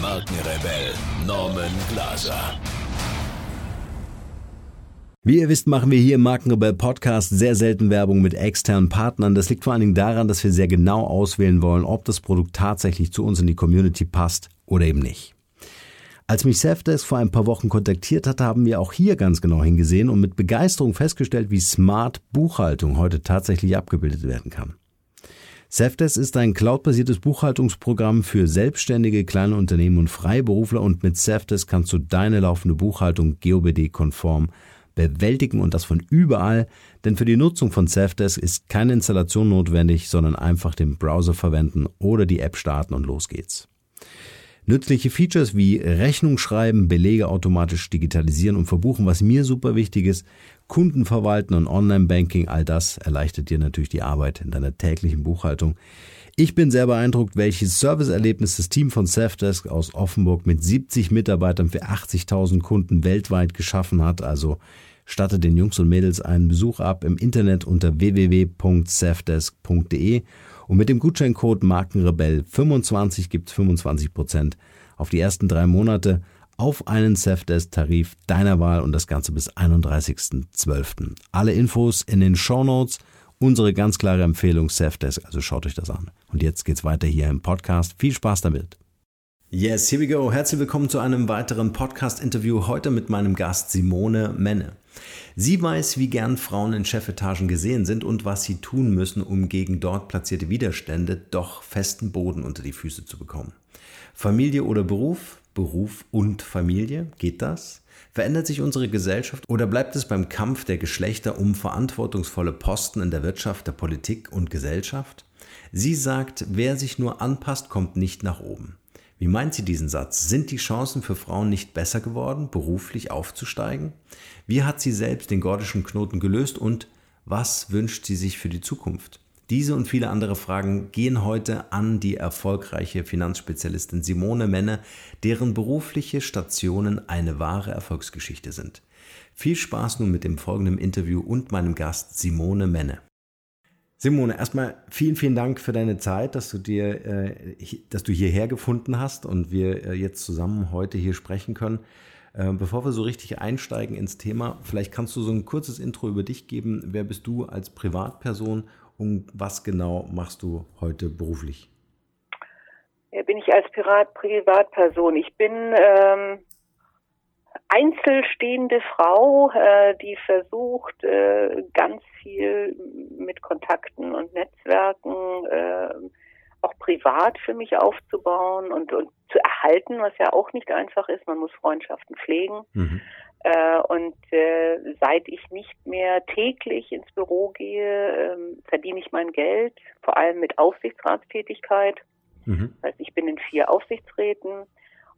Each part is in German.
Markenrebell Norman Glaser. Wie ihr wisst, machen wir hier im Markenrebell Podcast sehr selten Werbung mit externen Partnern. Das liegt vor allen Dingen daran, dass wir sehr genau auswählen wollen, ob das Produkt tatsächlich zu uns in die Community passt oder eben nicht. Als mich Safdesk vor ein paar Wochen kontaktiert hatte, haben wir auch hier ganz genau hingesehen und mit Begeisterung festgestellt, wie smart Buchhaltung heute tatsächlich abgebildet werden kann. Safdesk ist ein cloudbasiertes Buchhaltungsprogramm für selbstständige kleine Unternehmen und Freiberufler und mit Safdesk kannst du deine laufende Buchhaltung GOBD-konform bewältigen und das von überall, denn für die Nutzung von Safdesk ist keine Installation notwendig, sondern einfach den Browser verwenden oder die App starten und los geht's. Nützliche Features wie Rechnung schreiben, Belege automatisch digitalisieren und verbuchen, was mir super wichtig ist, Kunden verwalten und Online-Banking, all das erleichtert dir natürlich die Arbeit in deiner täglichen Buchhaltung. Ich bin sehr beeindruckt, welches Serviceerlebnis das Team von Safdesk aus Offenburg mit 70 Mitarbeitern für 80.000 Kunden weltweit geschaffen hat. Also statte den Jungs und Mädels einen Besuch ab im Internet unter www.safdesk.de und mit dem Gutscheincode Markenrebell25 gibt's 25% auf die ersten drei Monate auf einen Safdesk-Tarif deiner Wahl und das Ganze bis 31.12. Alle Infos in den Show Notes. Unsere ganz klare Empfehlung Safdesk, also schaut euch das an. Und jetzt geht's weiter hier im Podcast. Viel Spaß damit. Yes, here we go. Herzlich willkommen zu einem weiteren Podcast-Interview. Heute mit meinem Gast Simone Menne. Sie weiß, wie gern Frauen in Chefetagen gesehen sind und was sie tun müssen, um gegen dort platzierte Widerstände doch festen Boden unter die Füße zu bekommen. Familie oder Beruf? Beruf und Familie? Geht das? Verändert sich unsere Gesellschaft oder bleibt es beim Kampf der Geschlechter um verantwortungsvolle Posten in der Wirtschaft, der Politik und Gesellschaft? Sie sagt, wer sich nur anpasst, kommt nicht nach oben. Wie meint sie diesen Satz? Sind die Chancen für Frauen nicht besser geworden, beruflich aufzusteigen? Wie hat sie selbst den gordischen Knoten gelöst und was wünscht sie sich für die Zukunft? Diese und viele andere Fragen gehen heute an die erfolgreiche Finanzspezialistin Simone Menne, deren berufliche Stationen eine wahre Erfolgsgeschichte sind. Viel Spaß nun mit dem folgenden Interview und meinem Gast Simone Menne. Simone, erstmal vielen, vielen Dank für deine Zeit, dass du dir, äh, dass du hierher gefunden hast und wir äh, jetzt zusammen heute hier sprechen können. Äh, bevor wir so richtig einsteigen ins Thema, vielleicht kannst du so ein kurzes Intro über dich geben. Wer bist du als Privatperson und was genau machst du heute beruflich? Ja, bin ich als Pirat Privatperson. Ich bin ähm, einzelstehende Frau, äh, die versucht, äh, ganz viel mit Kontakten und Netzwerken äh, auch privat für mich aufzubauen und, und zu erhalten, was ja auch nicht einfach ist. Man muss Freundschaften pflegen. Mhm. Äh, und äh, seit ich nicht mehr täglich ins Büro gehe, äh, verdiene ich mein Geld, vor allem mit Aufsichtsratstätigkeit. Mhm. Heißt, ich bin in vier Aufsichtsräten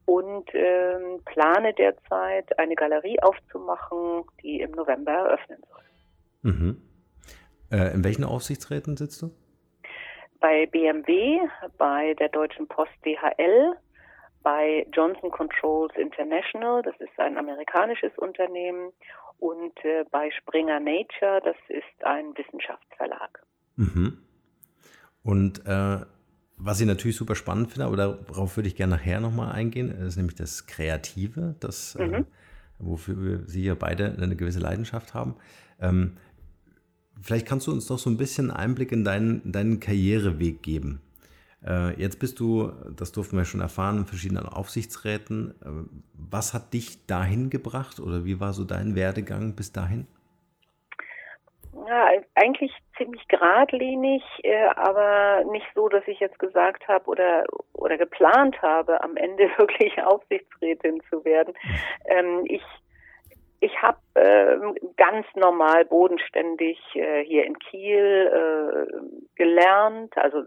und ähm, plane derzeit eine Galerie aufzumachen, die im November eröffnen soll. Mhm. Äh, in welchen Aufsichtsräten sitzt du? Bei BMW, bei der Deutschen Post DHL, bei Johnson Controls International, das ist ein amerikanisches Unternehmen, und äh, bei Springer Nature, das ist ein Wissenschaftsverlag. Mhm. Und äh, was ich natürlich super spannend finde, aber darauf würde ich gerne nachher nochmal eingehen, ist nämlich das Kreative, das, äh, mhm. äh, wofür wir Sie ja beide eine gewisse Leidenschaft haben. Ähm, vielleicht kannst du uns doch so ein bisschen Einblick in deinen, deinen Karriereweg geben. Äh, jetzt bist du, das durften wir schon erfahren, in verschiedenen Aufsichtsräten. Äh, was hat dich dahin gebracht oder wie war so dein Werdegang bis dahin? Ja, eigentlich ziemlich geradlinig, äh, aber nicht so, dass ich jetzt gesagt habe oder oder geplant habe, am Ende wirklich Aufsichtsrätin zu werden. Ähm, ich ich habe äh, ganz normal bodenständig äh, hier in Kiel äh, gelernt, also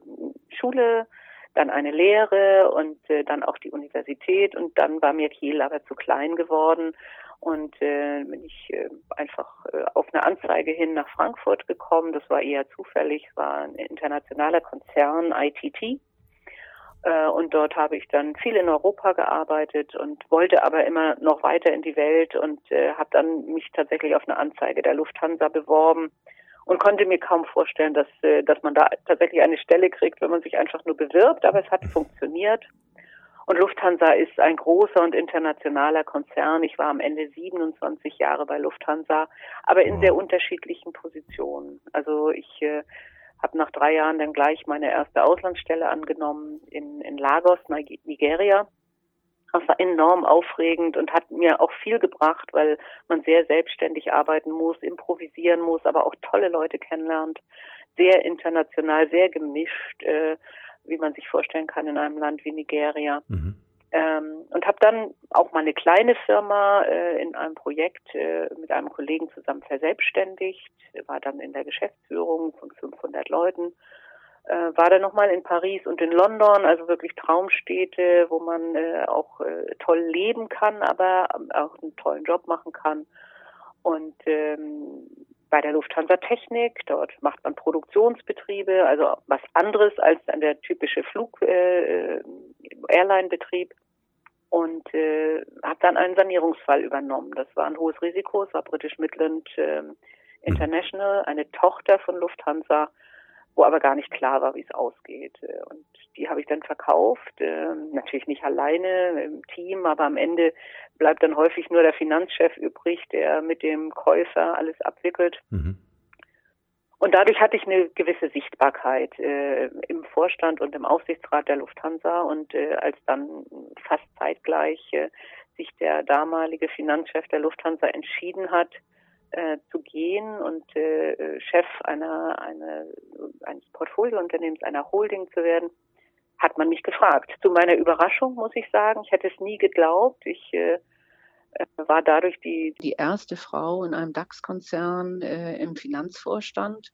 Schule dann eine Lehre und äh, dann auch die Universität und dann war mir Kiel aber zu klein geworden und äh, bin ich äh, einfach äh, auf eine Anzeige hin nach Frankfurt gekommen. Das war eher zufällig, war ein internationaler Konzern, ITT. Äh, und dort habe ich dann viel in Europa gearbeitet und wollte aber immer noch weiter in die Welt und äh, habe dann mich tatsächlich auf eine Anzeige der Lufthansa beworben und konnte mir kaum vorstellen, dass, äh, dass man da tatsächlich eine Stelle kriegt, wenn man sich einfach nur bewirbt. Aber es hat funktioniert. Und Lufthansa ist ein großer und internationaler Konzern. Ich war am Ende 27 Jahre bei Lufthansa, aber in sehr unterschiedlichen Positionen. Also ich äh, habe nach drei Jahren dann gleich meine erste Auslandsstelle angenommen in, in Lagos, Nigeria. Das war enorm aufregend und hat mir auch viel gebracht, weil man sehr selbstständig arbeiten muss, improvisieren muss, aber auch tolle Leute kennenlernt. Sehr international, sehr gemischt. Äh, wie man sich vorstellen kann in einem Land wie Nigeria. Mhm. Ähm, und habe dann auch meine kleine Firma äh, in einem Projekt äh, mit einem Kollegen zusammen verselbstständigt, war dann in der Geschäftsführung von 500 Leuten, äh, war dann nochmal in Paris und in London, also wirklich Traumstädte, wo man äh, auch äh, toll leben kann, aber auch einen tollen Job machen kann. Und ähm, bei der Lufthansa Technik. Dort macht man Produktionsbetriebe, also was anderes als der typische Flug äh, Airline-Betrieb. Und äh, habe dann einen Sanierungsfall übernommen. Das war ein hohes Risiko. Es war British Midland äh, International, eine Tochter von Lufthansa, wo aber gar nicht klar war, wie es ausgeht. Und die habe ich dann verkauft, äh, natürlich nicht alleine im Team, aber am Ende bleibt dann häufig nur der Finanzchef übrig, der mit dem Käufer alles abwickelt. Mhm. Und dadurch hatte ich eine gewisse Sichtbarkeit äh, im Vorstand und im Aufsichtsrat der Lufthansa. Und äh, als dann fast zeitgleich äh, sich der damalige Finanzchef der Lufthansa entschieden hat, äh, zu gehen und äh, Chef einer, einer, eines Portfoliounternehmens, einer Holding zu werden, hat man mich gefragt. Zu meiner Überraschung muss ich sagen, ich hätte es nie geglaubt. Ich äh, äh war dadurch die, die erste Frau in einem DAX-Konzern äh, im Finanzvorstand.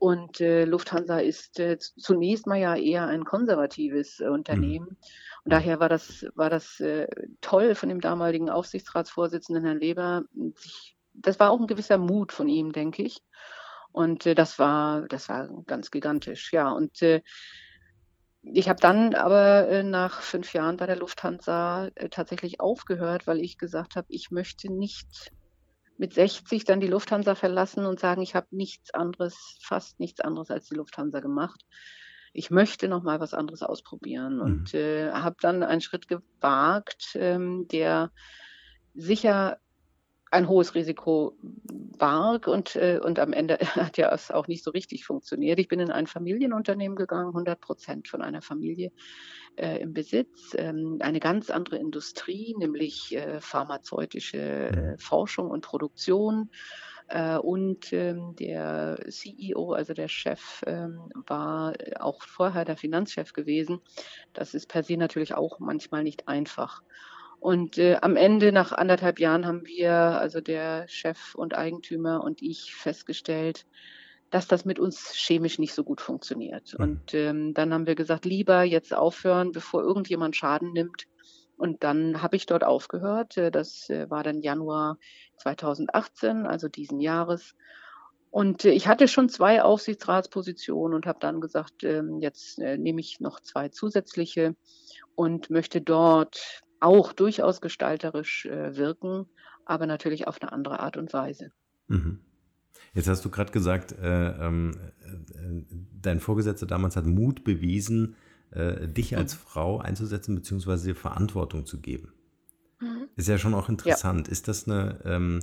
Und äh, Lufthansa ist äh, zunächst mal ja eher ein konservatives äh, Unternehmen. Mhm. Und daher war das, war das äh, toll von dem damaligen Aufsichtsratsvorsitzenden Herrn Leber. Sich, das war auch ein gewisser Mut von ihm, denke ich. Und äh, das war, das war ganz gigantisch. Ja, und äh, ich habe dann aber äh, nach fünf Jahren bei der Lufthansa äh, tatsächlich aufgehört, weil ich gesagt habe, ich möchte nicht mit 60 dann die Lufthansa verlassen und sagen, ich habe nichts anderes, fast nichts anderes als die Lufthansa gemacht. Ich möchte noch mal was anderes ausprobieren mhm. und äh, habe dann einen Schritt gewagt, ähm, der sicher ein hohes Risiko barg und, äh, und am Ende hat ja es auch nicht so richtig funktioniert. Ich bin in ein Familienunternehmen gegangen, 100 Prozent von einer Familie äh, im Besitz, ähm, eine ganz andere Industrie, nämlich äh, pharmazeutische äh, Forschung und Produktion. Äh, und ähm, der CEO, also der Chef, ähm, war auch vorher der Finanzchef gewesen. Das ist per se natürlich auch manchmal nicht einfach. Und äh, am Ende, nach anderthalb Jahren, haben wir, also der Chef und Eigentümer und ich, festgestellt, dass das mit uns chemisch nicht so gut funktioniert. Mhm. Und ähm, dann haben wir gesagt, lieber jetzt aufhören, bevor irgendjemand Schaden nimmt. Und dann habe ich dort aufgehört. Äh, das äh, war dann Januar 2018, also diesen Jahres. Und äh, ich hatte schon zwei Aufsichtsratspositionen und habe dann gesagt, ähm, jetzt nehme ich noch zwei zusätzliche und möchte dort auch durchaus gestalterisch äh, wirken, aber natürlich auf eine andere Art und Weise. Mhm. Jetzt hast du gerade gesagt, äh, ähm, äh, dein Vorgesetzter damals hat Mut bewiesen, äh, dich als mhm. Frau einzusetzen bzw. dir Verantwortung zu geben. Mhm. Ist ja schon auch interessant. Ja. Ist das eine, ähm,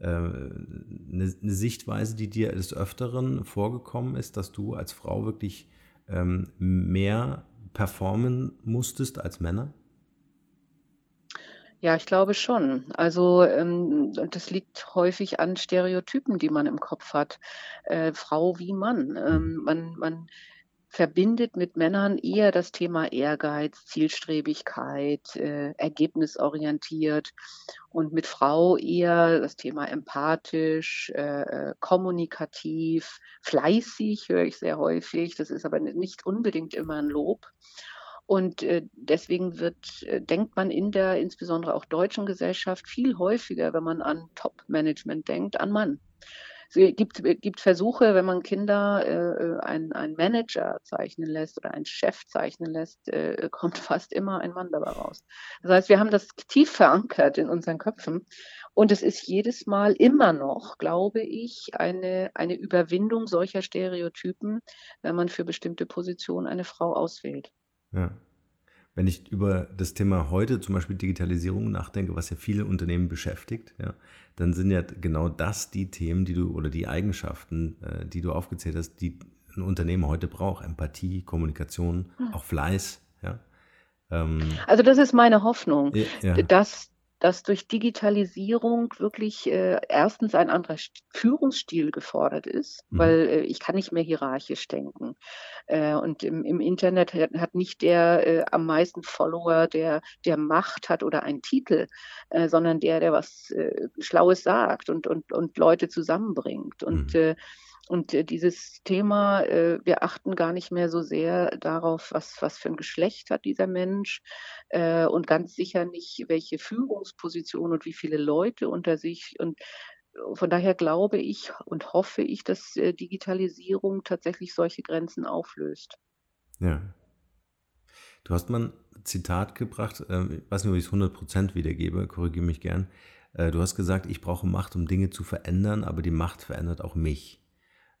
äh, eine, eine, Sichtweise, die dir des Öfteren vorgekommen ist, dass du als Frau wirklich ähm, mehr performen musstest als Männer? Ja, ich glaube schon. Also ähm, das liegt häufig an Stereotypen, die man im Kopf hat. Äh, Frau wie Mann. Ähm, man, man verbindet mit Männern eher das Thema Ehrgeiz, Zielstrebigkeit, äh, ergebnisorientiert und mit Frau eher das Thema empathisch, äh, äh, kommunikativ, fleißig höre ich sehr häufig. Das ist aber nicht unbedingt immer ein Lob. Und äh, deswegen wird, äh, denkt man in der insbesondere auch deutschen Gesellschaft viel häufiger, wenn man an Top-Management denkt, an Mann. Es gibt, gibt Versuche, wenn man Kinder äh, einen, einen Manager zeichnen lässt oder einen Chef zeichnen lässt, äh, kommt fast immer ein Mann dabei raus. Das heißt, wir haben das tief verankert in unseren Köpfen. Und es ist jedes Mal immer noch, glaube ich, eine, eine Überwindung solcher Stereotypen, wenn man für bestimmte Positionen eine Frau auswählt. Ja. Wenn ich über das Thema heute, zum Beispiel Digitalisierung, nachdenke, was ja viele Unternehmen beschäftigt, ja, dann sind ja genau das die Themen, die du oder die Eigenschaften, äh, die du aufgezählt hast, die ein Unternehmen heute braucht. Empathie, Kommunikation, hm. auch Fleiß. Ja. Ähm, also das ist meine Hoffnung, ja. dass dass durch Digitalisierung wirklich äh, erstens ein anderer Führungsstil gefordert ist, mhm. weil äh, ich kann nicht mehr hierarchisch denken. Äh, und im, im Internet hat, hat, nicht der äh, am meisten Follower, der, der Macht hat oder einen Titel, äh, sondern der, der was äh, Schlaues sagt und, und, und Leute zusammenbringt. Und mhm. Und äh, dieses Thema, äh, wir achten gar nicht mehr so sehr darauf, was, was für ein Geschlecht hat dieser Mensch äh, und ganz sicher nicht, welche Führungsposition und wie viele Leute unter sich. Und von daher glaube ich und hoffe ich, dass Digitalisierung tatsächlich solche Grenzen auflöst. Ja. Du hast mal ein Zitat gebracht, ich weiß nicht, ob ich es 100% wiedergebe, korrigiere mich gern. Du hast gesagt, ich brauche Macht, um Dinge zu verändern, aber die Macht verändert auch mich.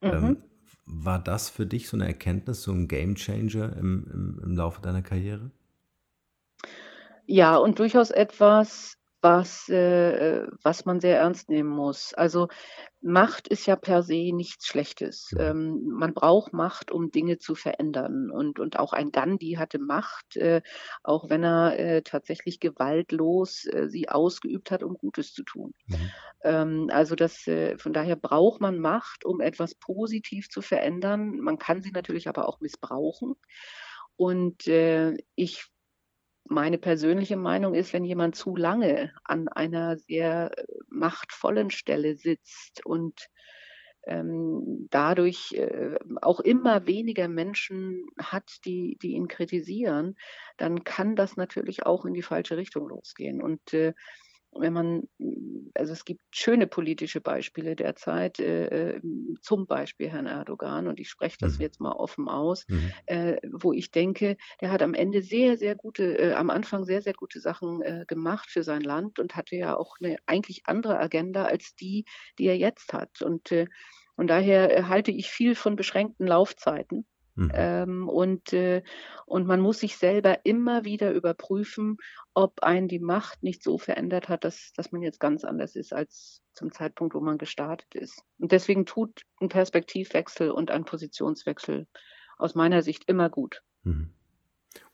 Mhm. Ähm, war das für dich so eine Erkenntnis, so ein Gamechanger im, im, im Laufe deiner Karriere? Ja, und durchaus etwas, was, äh, was man sehr ernst nehmen muss. Also Macht ist ja per se nichts Schlechtes. Ja. Ähm, man braucht Macht, um Dinge zu verändern. Und, und auch ein Gandhi hatte Macht, äh, auch wenn er äh, tatsächlich gewaltlos äh, sie ausgeübt hat, um Gutes zu tun. Mhm. Ähm, also das, äh, von daher braucht man Macht, um etwas positiv zu verändern. Man kann sie natürlich aber auch missbrauchen. Und äh, ich meine persönliche Meinung ist, wenn jemand zu lange an einer sehr äh, machtvollen Stelle sitzt und ähm, dadurch äh, auch immer weniger Menschen hat, die, die ihn kritisieren, dann kann das natürlich auch in die falsche Richtung losgehen. Und äh, wenn man, also es gibt schöne politische Beispiele derzeit, äh, äh, zum Beispiel Herrn Erdogan, und ich spreche das mhm. jetzt mal offen aus, mhm. äh, wo ich denke, der hat am Ende sehr, sehr gute, äh, am Anfang sehr, sehr gute Sachen äh, gemacht für sein Land und hatte ja auch eine eigentlich andere Agenda als die, die er jetzt hat. Und, äh, und daher halte ich viel von beschränkten Laufzeiten. Mhm. Ähm, und, äh, und man muss sich selber immer wieder überprüfen, ob einen die Macht nicht so verändert hat, dass, dass man jetzt ganz anders ist als zum Zeitpunkt, wo man gestartet ist. Und deswegen tut ein Perspektivwechsel und ein Positionswechsel aus meiner Sicht immer gut. Mhm.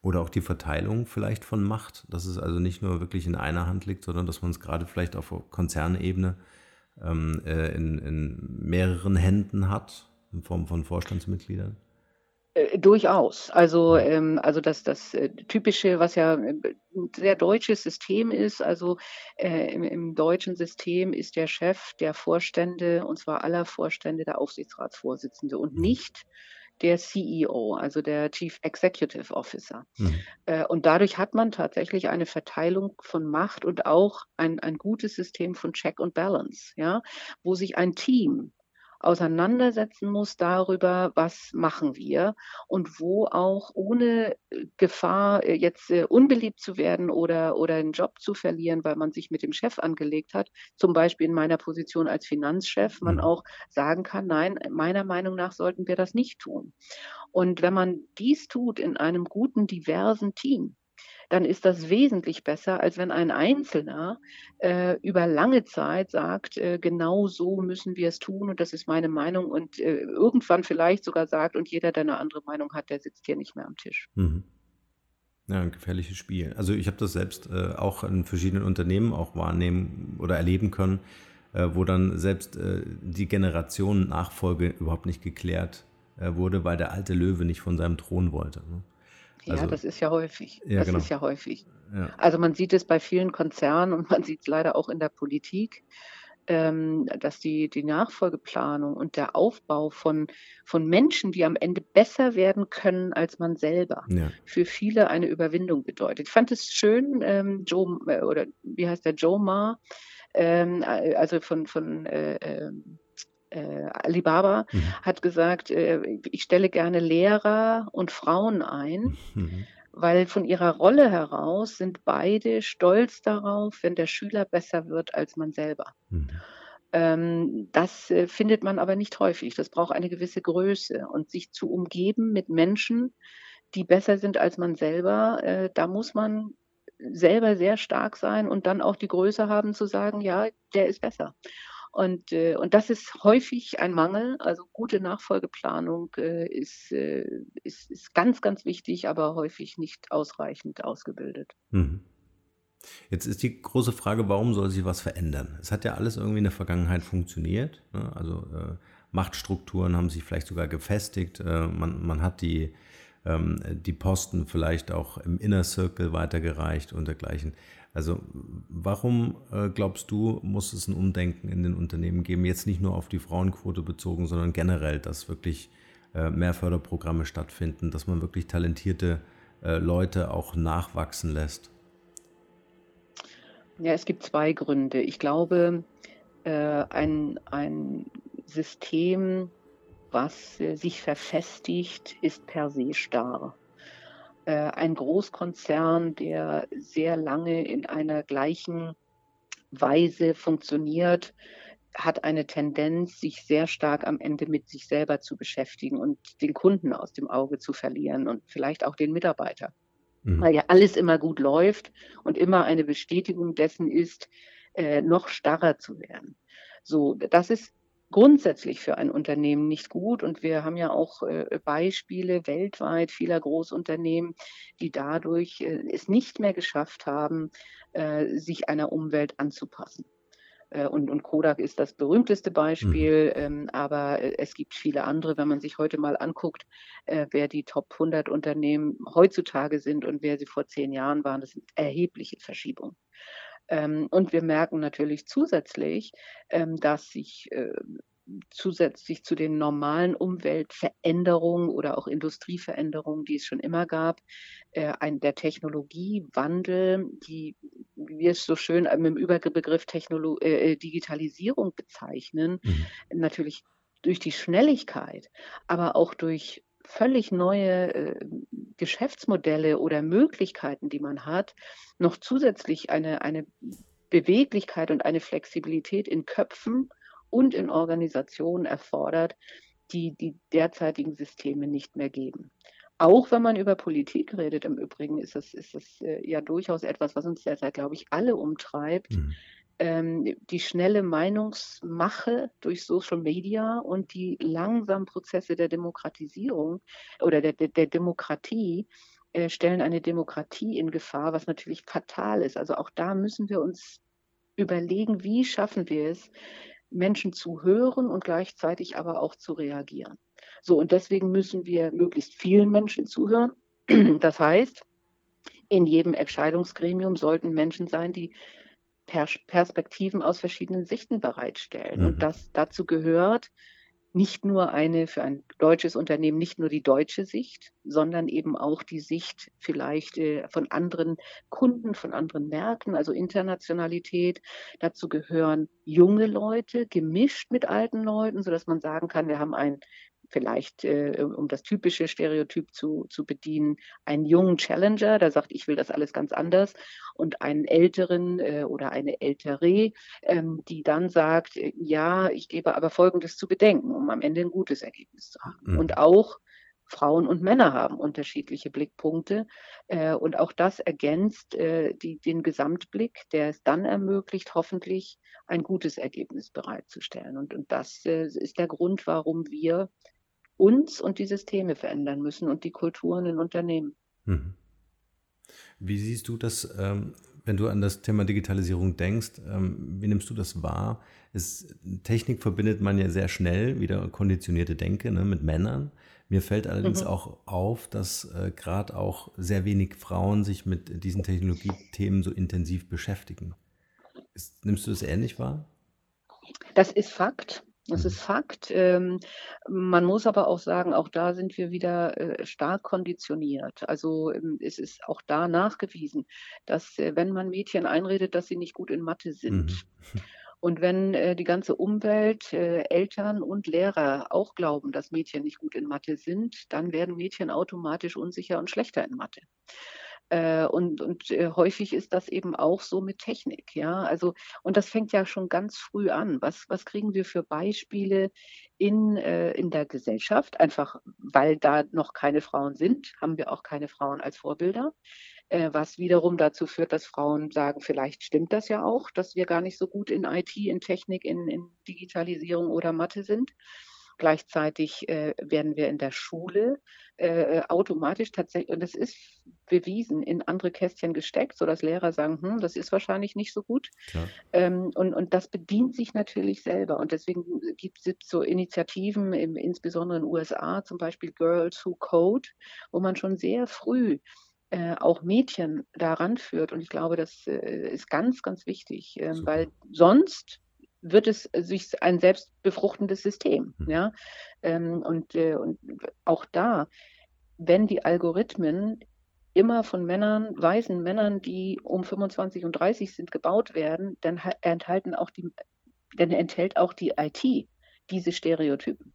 Oder auch die Verteilung vielleicht von Macht, dass es also nicht nur wirklich in einer Hand liegt, sondern dass man es gerade vielleicht auf Konzernebene ähm, äh, in, in mehreren Händen hat, in Form von Vorstandsmitgliedern. Äh, durchaus. Also, ähm, also das, das äh, typische, was ja ein sehr deutsches System ist, also äh, im, im, deutschen System ist der Chef der Vorstände, und zwar aller Vorstände, der Aufsichtsratsvorsitzende und mhm. nicht der CEO, also der Chief Executive Officer. Mhm. Äh, und dadurch hat man tatsächlich eine Verteilung von Macht und auch ein, ein gutes System von Check und Balance, ja, wo sich ein Team auseinandersetzen muss darüber, was machen wir und wo auch ohne äh, Gefahr, äh, jetzt äh, unbeliebt zu werden oder, oder einen Job zu verlieren, weil man sich mit dem Chef angelegt hat, zum Beispiel in meiner Position als Finanzchef, man mhm. auch sagen kann, nein, meiner Meinung nach sollten wir das nicht tun. Und wenn man dies tut in einem guten, diversen Team, dann ist das wesentlich besser, als wenn ein Einzelner äh, über lange Zeit sagt, äh, genau so müssen wir es tun und das ist meine Meinung und äh, irgendwann vielleicht sogar sagt und jeder, der eine andere Meinung hat, der sitzt hier nicht mehr am Tisch. Mhm. Ja, ein gefährliches Spiel. Also ich habe das selbst äh, auch in verschiedenen Unternehmen auch wahrnehmen oder erleben können, äh, wo dann selbst äh, die Generation Nachfolge überhaupt nicht geklärt wurde, weil der alte Löwe nicht von seinem Thron wollte. Ne? Also, ja, das ist ja häufig. Ja, das genau. ist ja häufig. Ja. Also man sieht es bei vielen Konzernen und man sieht es leider auch in der Politik, ähm, dass die, die Nachfolgeplanung und der Aufbau von, von Menschen, die am Ende besser werden können als man selber, ja. für viele eine Überwindung bedeutet. Ich fand es schön, ähm, Joe, äh, oder wie heißt der, Joe Ma, ähm, äh, also von, von äh, ähm, äh, Alibaba, mhm. hat gesagt, äh, ich stelle gerne Lehrer und Frauen ein. Mhm weil von ihrer Rolle heraus sind beide stolz darauf, wenn der Schüler besser wird als man selber. Mhm. Ähm, das äh, findet man aber nicht häufig. Das braucht eine gewisse Größe und sich zu umgeben mit Menschen, die besser sind als man selber, äh, da muss man selber sehr stark sein und dann auch die Größe haben zu sagen, ja, der ist besser. Und, äh, und das ist häufig ein Mangel. Also gute Nachfolgeplanung äh, ist, äh, ist, ist ganz, ganz wichtig, aber häufig nicht ausreichend ausgebildet. Mhm. Jetzt ist die große Frage, warum soll sich was verändern? Es hat ja alles irgendwie in der Vergangenheit funktioniert. Ne? Also äh, Machtstrukturen haben sich vielleicht sogar gefestigt. Äh, man, man hat die, ähm, die Posten vielleicht auch im Inner Circle weitergereicht und dergleichen. Also warum äh, glaubst du, muss es ein Umdenken in den Unternehmen geben, jetzt nicht nur auf die Frauenquote bezogen, sondern generell, dass wirklich äh, mehr Förderprogramme stattfinden, dass man wirklich talentierte äh, Leute auch nachwachsen lässt? Ja, es gibt zwei Gründe. Ich glaube, äh, ein, ein System, was sich verfestigt, ist per se starr. Äh, ein Großkonzern, der sehr lange in einer gleichen Weise funktioniert, hat eine Tendenz, sich sehr stark am Ende mit sich selber zu beschäftigen und den Kunden aus dem Auge zu verlieren und vielleicht auch den Mitarbeiter. Mhm. Weil ja alles immer gut läuft und immer eine Bestätigung dessen ist, äh, noch starrer zu werden. So, das ist grundsätzlich für ein Unternehmen nicht gut. Und wir haben ja auch äh, Beispiele weltweit vieler Großunternehmen, die dadurch äh, es nicht mehr geschafft haben, äh, sich einer Umwelt anzupassen. Und, und, Kodak ist das berühmteste Beispiel, mhm. ähm, aber es gibt viele andere. Wenn man sich heute mal anguckt, äh, wer die Top 100 Unternehmen heutzutage sind und wer sie vor zehn Jahren waren, das sind erhebliche Verschiebungen. Ähm, und wir merken natürlich zusätzlich, ähm, dass sich äh, zusätzlich zu den normalen Umweltveränderungen oder auch Industrieveränderungen, die es schon immer gab, äh, ein, der Technologiewandel, die, wir es so schön mit dem Überbegriff Technolo äh, Digitalisierung bezeichnen, mhm. natürlich durch die Schnelligkeit, aber auch durch völlig neue äh, Geschäftsmodelle oder Möglichkeiten, die man hat, noch zusätzlich eine, eine Beweglichkeit und eine Flexibilität in Köpfen und in Organisationen erfordert, die die derzeitigen Systeme nicht mehr geben. Auch wenn man über Politik redet, im Übrigen ist es, ist es äh, ja durchaus etwas, was uns derzeit, glaube ich, alle umtreibt. Mhm ähm, die schnelle Meinungsmache durch Social Media und die langsamen Prozesse der Demokratisierung oder der, der, der Demokratie äh, stellen eine Demokratie in Gefahr, was natürlich fatal ist. Also auch da müssen wir uns überlegen, wie schaffen wir es, Menschen zu hören und gleichzeitig aber auch zu reagieren. So, und deswegen müssen wir möglichst vielen Menschen zuhören. Das heißt, in jedem Entscheidungsgremium sollten Menschen sein, die Perspektiven aus verschiedenen Sichten bereitstellen. Mhm. Und das dazu gehört nicht nur eine für ein deutsches Unternehmen, nicht nur die deutsche Sicht, sondern eben auch die Sicht vielleicht äh, von anderen Kunden, von anderen Märkten, also Internationalität. Dazu gehören junge Leute gemischt mit alten Leuten, so dass man sagen kann, wir haben ein vielleicht, äh, um das typische Stereotyp zu, zu bedienen, einen jungen Challenger, der sagt, ich will das alles ganz anders, und einen älteren äh, oder eine ältere, ähm, die dann sagt, äh, ja, ich gebe aber Folgendes zu bedenken, um am Ende ein gutes Ergebnis zu haben. Mhm. Und auch Frauen und Männer haben unterschiedliche Blickpunkte. Äh, und auch das ergänzt äh, die, den Gesamtblick, der es dann ermöglicht, hoffentlich ein gutes Ergebnis bereitzustellen. Und, und das äh, ist der Grund, warum wir uns und die Systeme verändern müssen und die Kulturen in Unternehmen. Mhm. Wie siehst du das, ähm, wenn du an das Thema Digitalisierung denkst? Ähm, wie nimmst du das wahr? Es, Technik verbindet man ja sehr schnell, wieder konditionierte Denke ne, mit Männern. Mir fällt allerdings mhm. auch auf, dass äh, gerade auch sehr wenig Frauen sich mit diesen Technologiethemen so intensiv beschäftigen. Ist, nimmst du das ähnlich wahr? Das ist Fakt. Das mhm. ist Fakt. Ähm, man muss aber auch sagen, auch da sind wir wieder äh, stark konditioniert. Also ähm, es ist auch da nachgewiesen, dass äh, wenn man Mädchen einredet, dass sie nicht gut in Mathe sind, mhm. Und wenn äh, die ganze Umwelt, äh, Eltern und Lehrer auch glauben, dass Mädchen nicht gut in Mathe sind, dann werden Mädchen automatisch unsicher und schlechter in Mathe. Äh, und und äh, häufig ist das eben auch so mit Technik, ja. Also, und das fängt ja schon ganz früh an. Was, was kriegen wir für Beispiele in, äh, in der Gesellschaft? Einfach weil da noch keine Frauen sind, haben wir auch keine Frauen als Vorbilder. Was wiederum dazu führt, dass Frauen sagen, vielleicht stimmt das ja auch, dass wir gar nicht so gut in IT, in Technik, in, in Digitalisierung oder Mathe sind. Gleichzeitig äh, werden wir in der Schule äh, automatisch tatsächlich, und das ist bewiesen, in andere Kästchen gesteckt, sodass Lehrer sagen, hm, das ist wahrscheinlich nicht so gut. Ähm, und, und das bedient sich natürlich selber. Und deswegen gibt es so Initiativen, im, insbesondere in den USA, zum Beispiel Girls Who Code, wo man schon sehr früh äh, auch Mädchen daran führt. Und ich glaube, das äh, ist ganz, ganz wichtig, äh, weil sonst wird es sich ein selbstbefruchtendes System. Mhm. Ja? Ähm, und, äh, und auch da, wenn die Algorithmen immer von Männern, weißen Männern, die um 25 und 30 sind, gebaut werden, dann enthalten auch die, dann enthält auch die IT diese Stereotypen.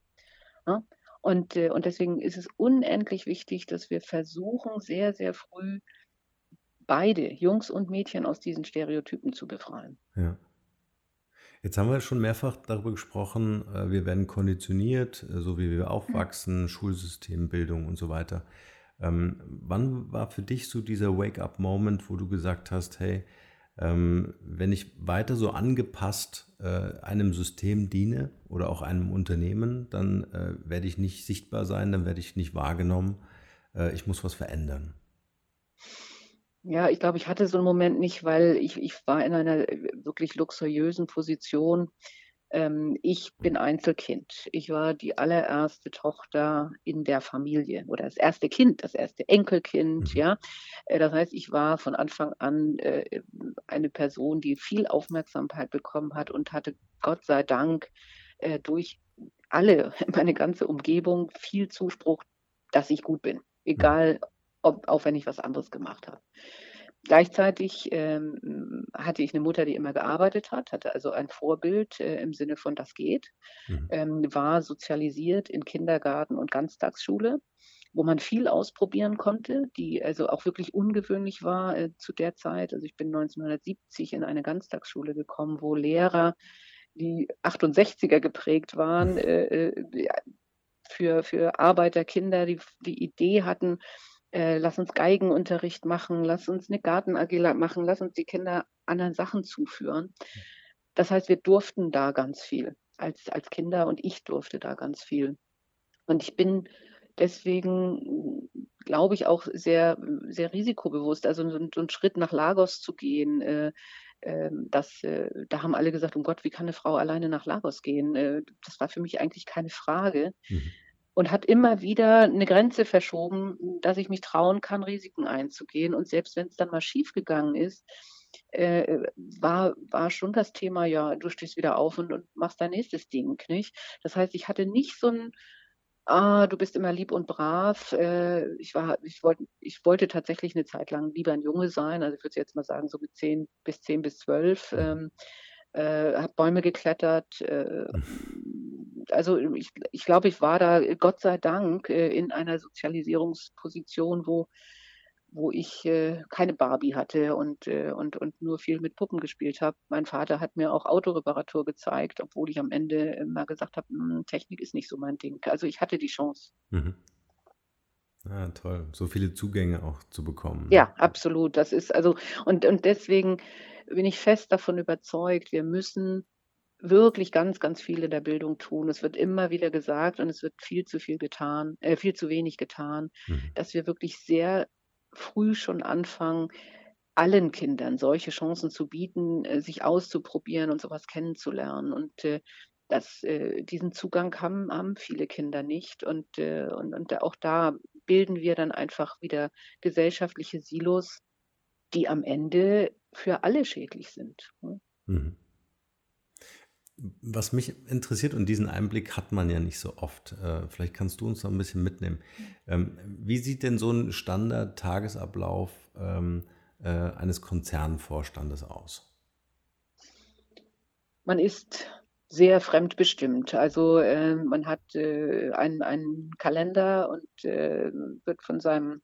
Ja? Und, äh, und deswegen ist es unendlich wichtig, dass wir versuchen, sehr, sehr früh beide, Jungs und Mädchen, aus diesen Stereotypen zu befreien. Ja. Jetzt haben wir schon mehrfach darüber gesprochen, äh, wir werden konditioniert, äh, so wie wir aufwachsen, mhm. Schulsystem, Bildung und so weiter. Ähm, wann war für dich so dieser Wake-up-Moment, wo du gesagt hast, hey, ähm, wenn ich weiter so angepasst äh, einem System diene oder auch einem Unternehmen, dann äh, werde ich nicht sichtbar sein, dann werde ich nicht wahrgenommen. Äh, ich muss was verändern. Ja, ich glaube, ich hatte so einen Moment nicht, weil ich, ich war in einer wirklich luxuriösen Position. Ähm, ich bin Einzelkind. Ich war die allererste Tochter in der Familie oder das erste Kind, das erste Enkelkind, mhm. ja. Äh, das heißt, ich war von Anfang an äh, eine Person, die viel Aufmerksamkeit bekommen hat und hatte Gott sei Dank äh, durch alle, meine ganze Umgebung viel Zuspruch, dass ich gut bin. Egal, ob, auch wenn ich was anderes gemacht habe. Gleichzeitig ähm, hatte ich eine Mutter, die immer gearbeitet hat, hatte also ein Vorbild äh, im Sinne von das geht, mhm. ähm, war sozialisiert in Kindergarten und Ganztagsschule, wo man viel ausprobieren konnte, die also auch wirklich ungewöhnlich war äh, zu der Zeit. Also ich bin 1970 in eine Ganztagsschule gekommen, wo Lehrer, die 68er geprägt waren, äh, äh für, für Arbeiterkinder, die die Idee hatten, äh, lass uns Geigenunterricht machen, lass uns eine Garten-AG machen, lass uns die Kinder anderen Sachen zuführen. Das heißt, wir durften da ganz viel als, als Kinder und ich durfte da ganz viel. Und ich bin deswegen, glaube ich, auch sehr, sehr risikobewusst. Also so, einen Schritt nach Lagos zu gehen, äh, äh, das, äh, da haben alle gesagt, um Gott, wie kann eine Frau alleine nach Lagos gehen? Äh, das war für mich eigentlich keine Frage. Mhm und hat immer wieder eine Grenze verschoben, dass ich mich trauen kann, Risiken einzugehen. Und selbst wenn es dann mal schiefgegangen ist, äh, war, war schon das Thema, ja, du stehst wieder auf und, und machst dein nächstes Ding, nicht? Das heißt, ich hatte nicht so ein, ah, du bist immer lieb und brav. Äh, ich war, ich wollte, ich wollte tatsächlich eine Zeit lang lieber ein Junge sein. Also ich würde jetzt mal sagen, so mit zehn bis zehn bis zwölf. Ähm, äh, habe Bäume geklettert, äh, also ich, ich glaube, ich war da Gott sei Dank äh, in einer Sozialisierungsposition, wo, wo ich äh, keine Barbie hatte und, äh, und, und nur viel mit Puppen gespielt habe. Mein Vater hat mir auch Autoreparatur gezeigt, obwohl ich am Ende immer gesagt habe, hm, Technik ist nicht so mein Ding. Also ich hatte die Chance. Mhm. Ah, toll. So viele Zugänge auch zu bekommen. Ne? Ja, absolut. Das ist also, und, und deswegen bin ich fest davon überzeugt, wir müssen wirklich ganz, ganz viel in der Bildung tun. Es wird immer wieder gesagt und es wird viel zu viel getan, äh, viel zu wenig getan, mhm. dass wir wirklich sehr früh schon anfangen, allen Kindern solche Chancen zu bieten, äh, sich auszuprobieren und sowas kennenzulernen. Und äh, das, äh, diesen Zugang haben, haben viele Kinder nicht. Und, äh, und, und auch da bilden wir dann einfach wieder gesellschaftliche Silos, die am Ende für alle schädlich sind. Ne? Mhm. Was mich interessiert, und diesen Einblick hat man ja nicht so oft, äh, vielleicht kannst du uns noch ein bisschen mitnehmen. Ähm, wie sieht denn so ein Standard-Tagesablauf ähm, äh, eines Konzernvorstandes aus? Man ist sehr fremdbestimmt. Also äh, man hat äh, einen, einen Kalender und äh, wird von seinem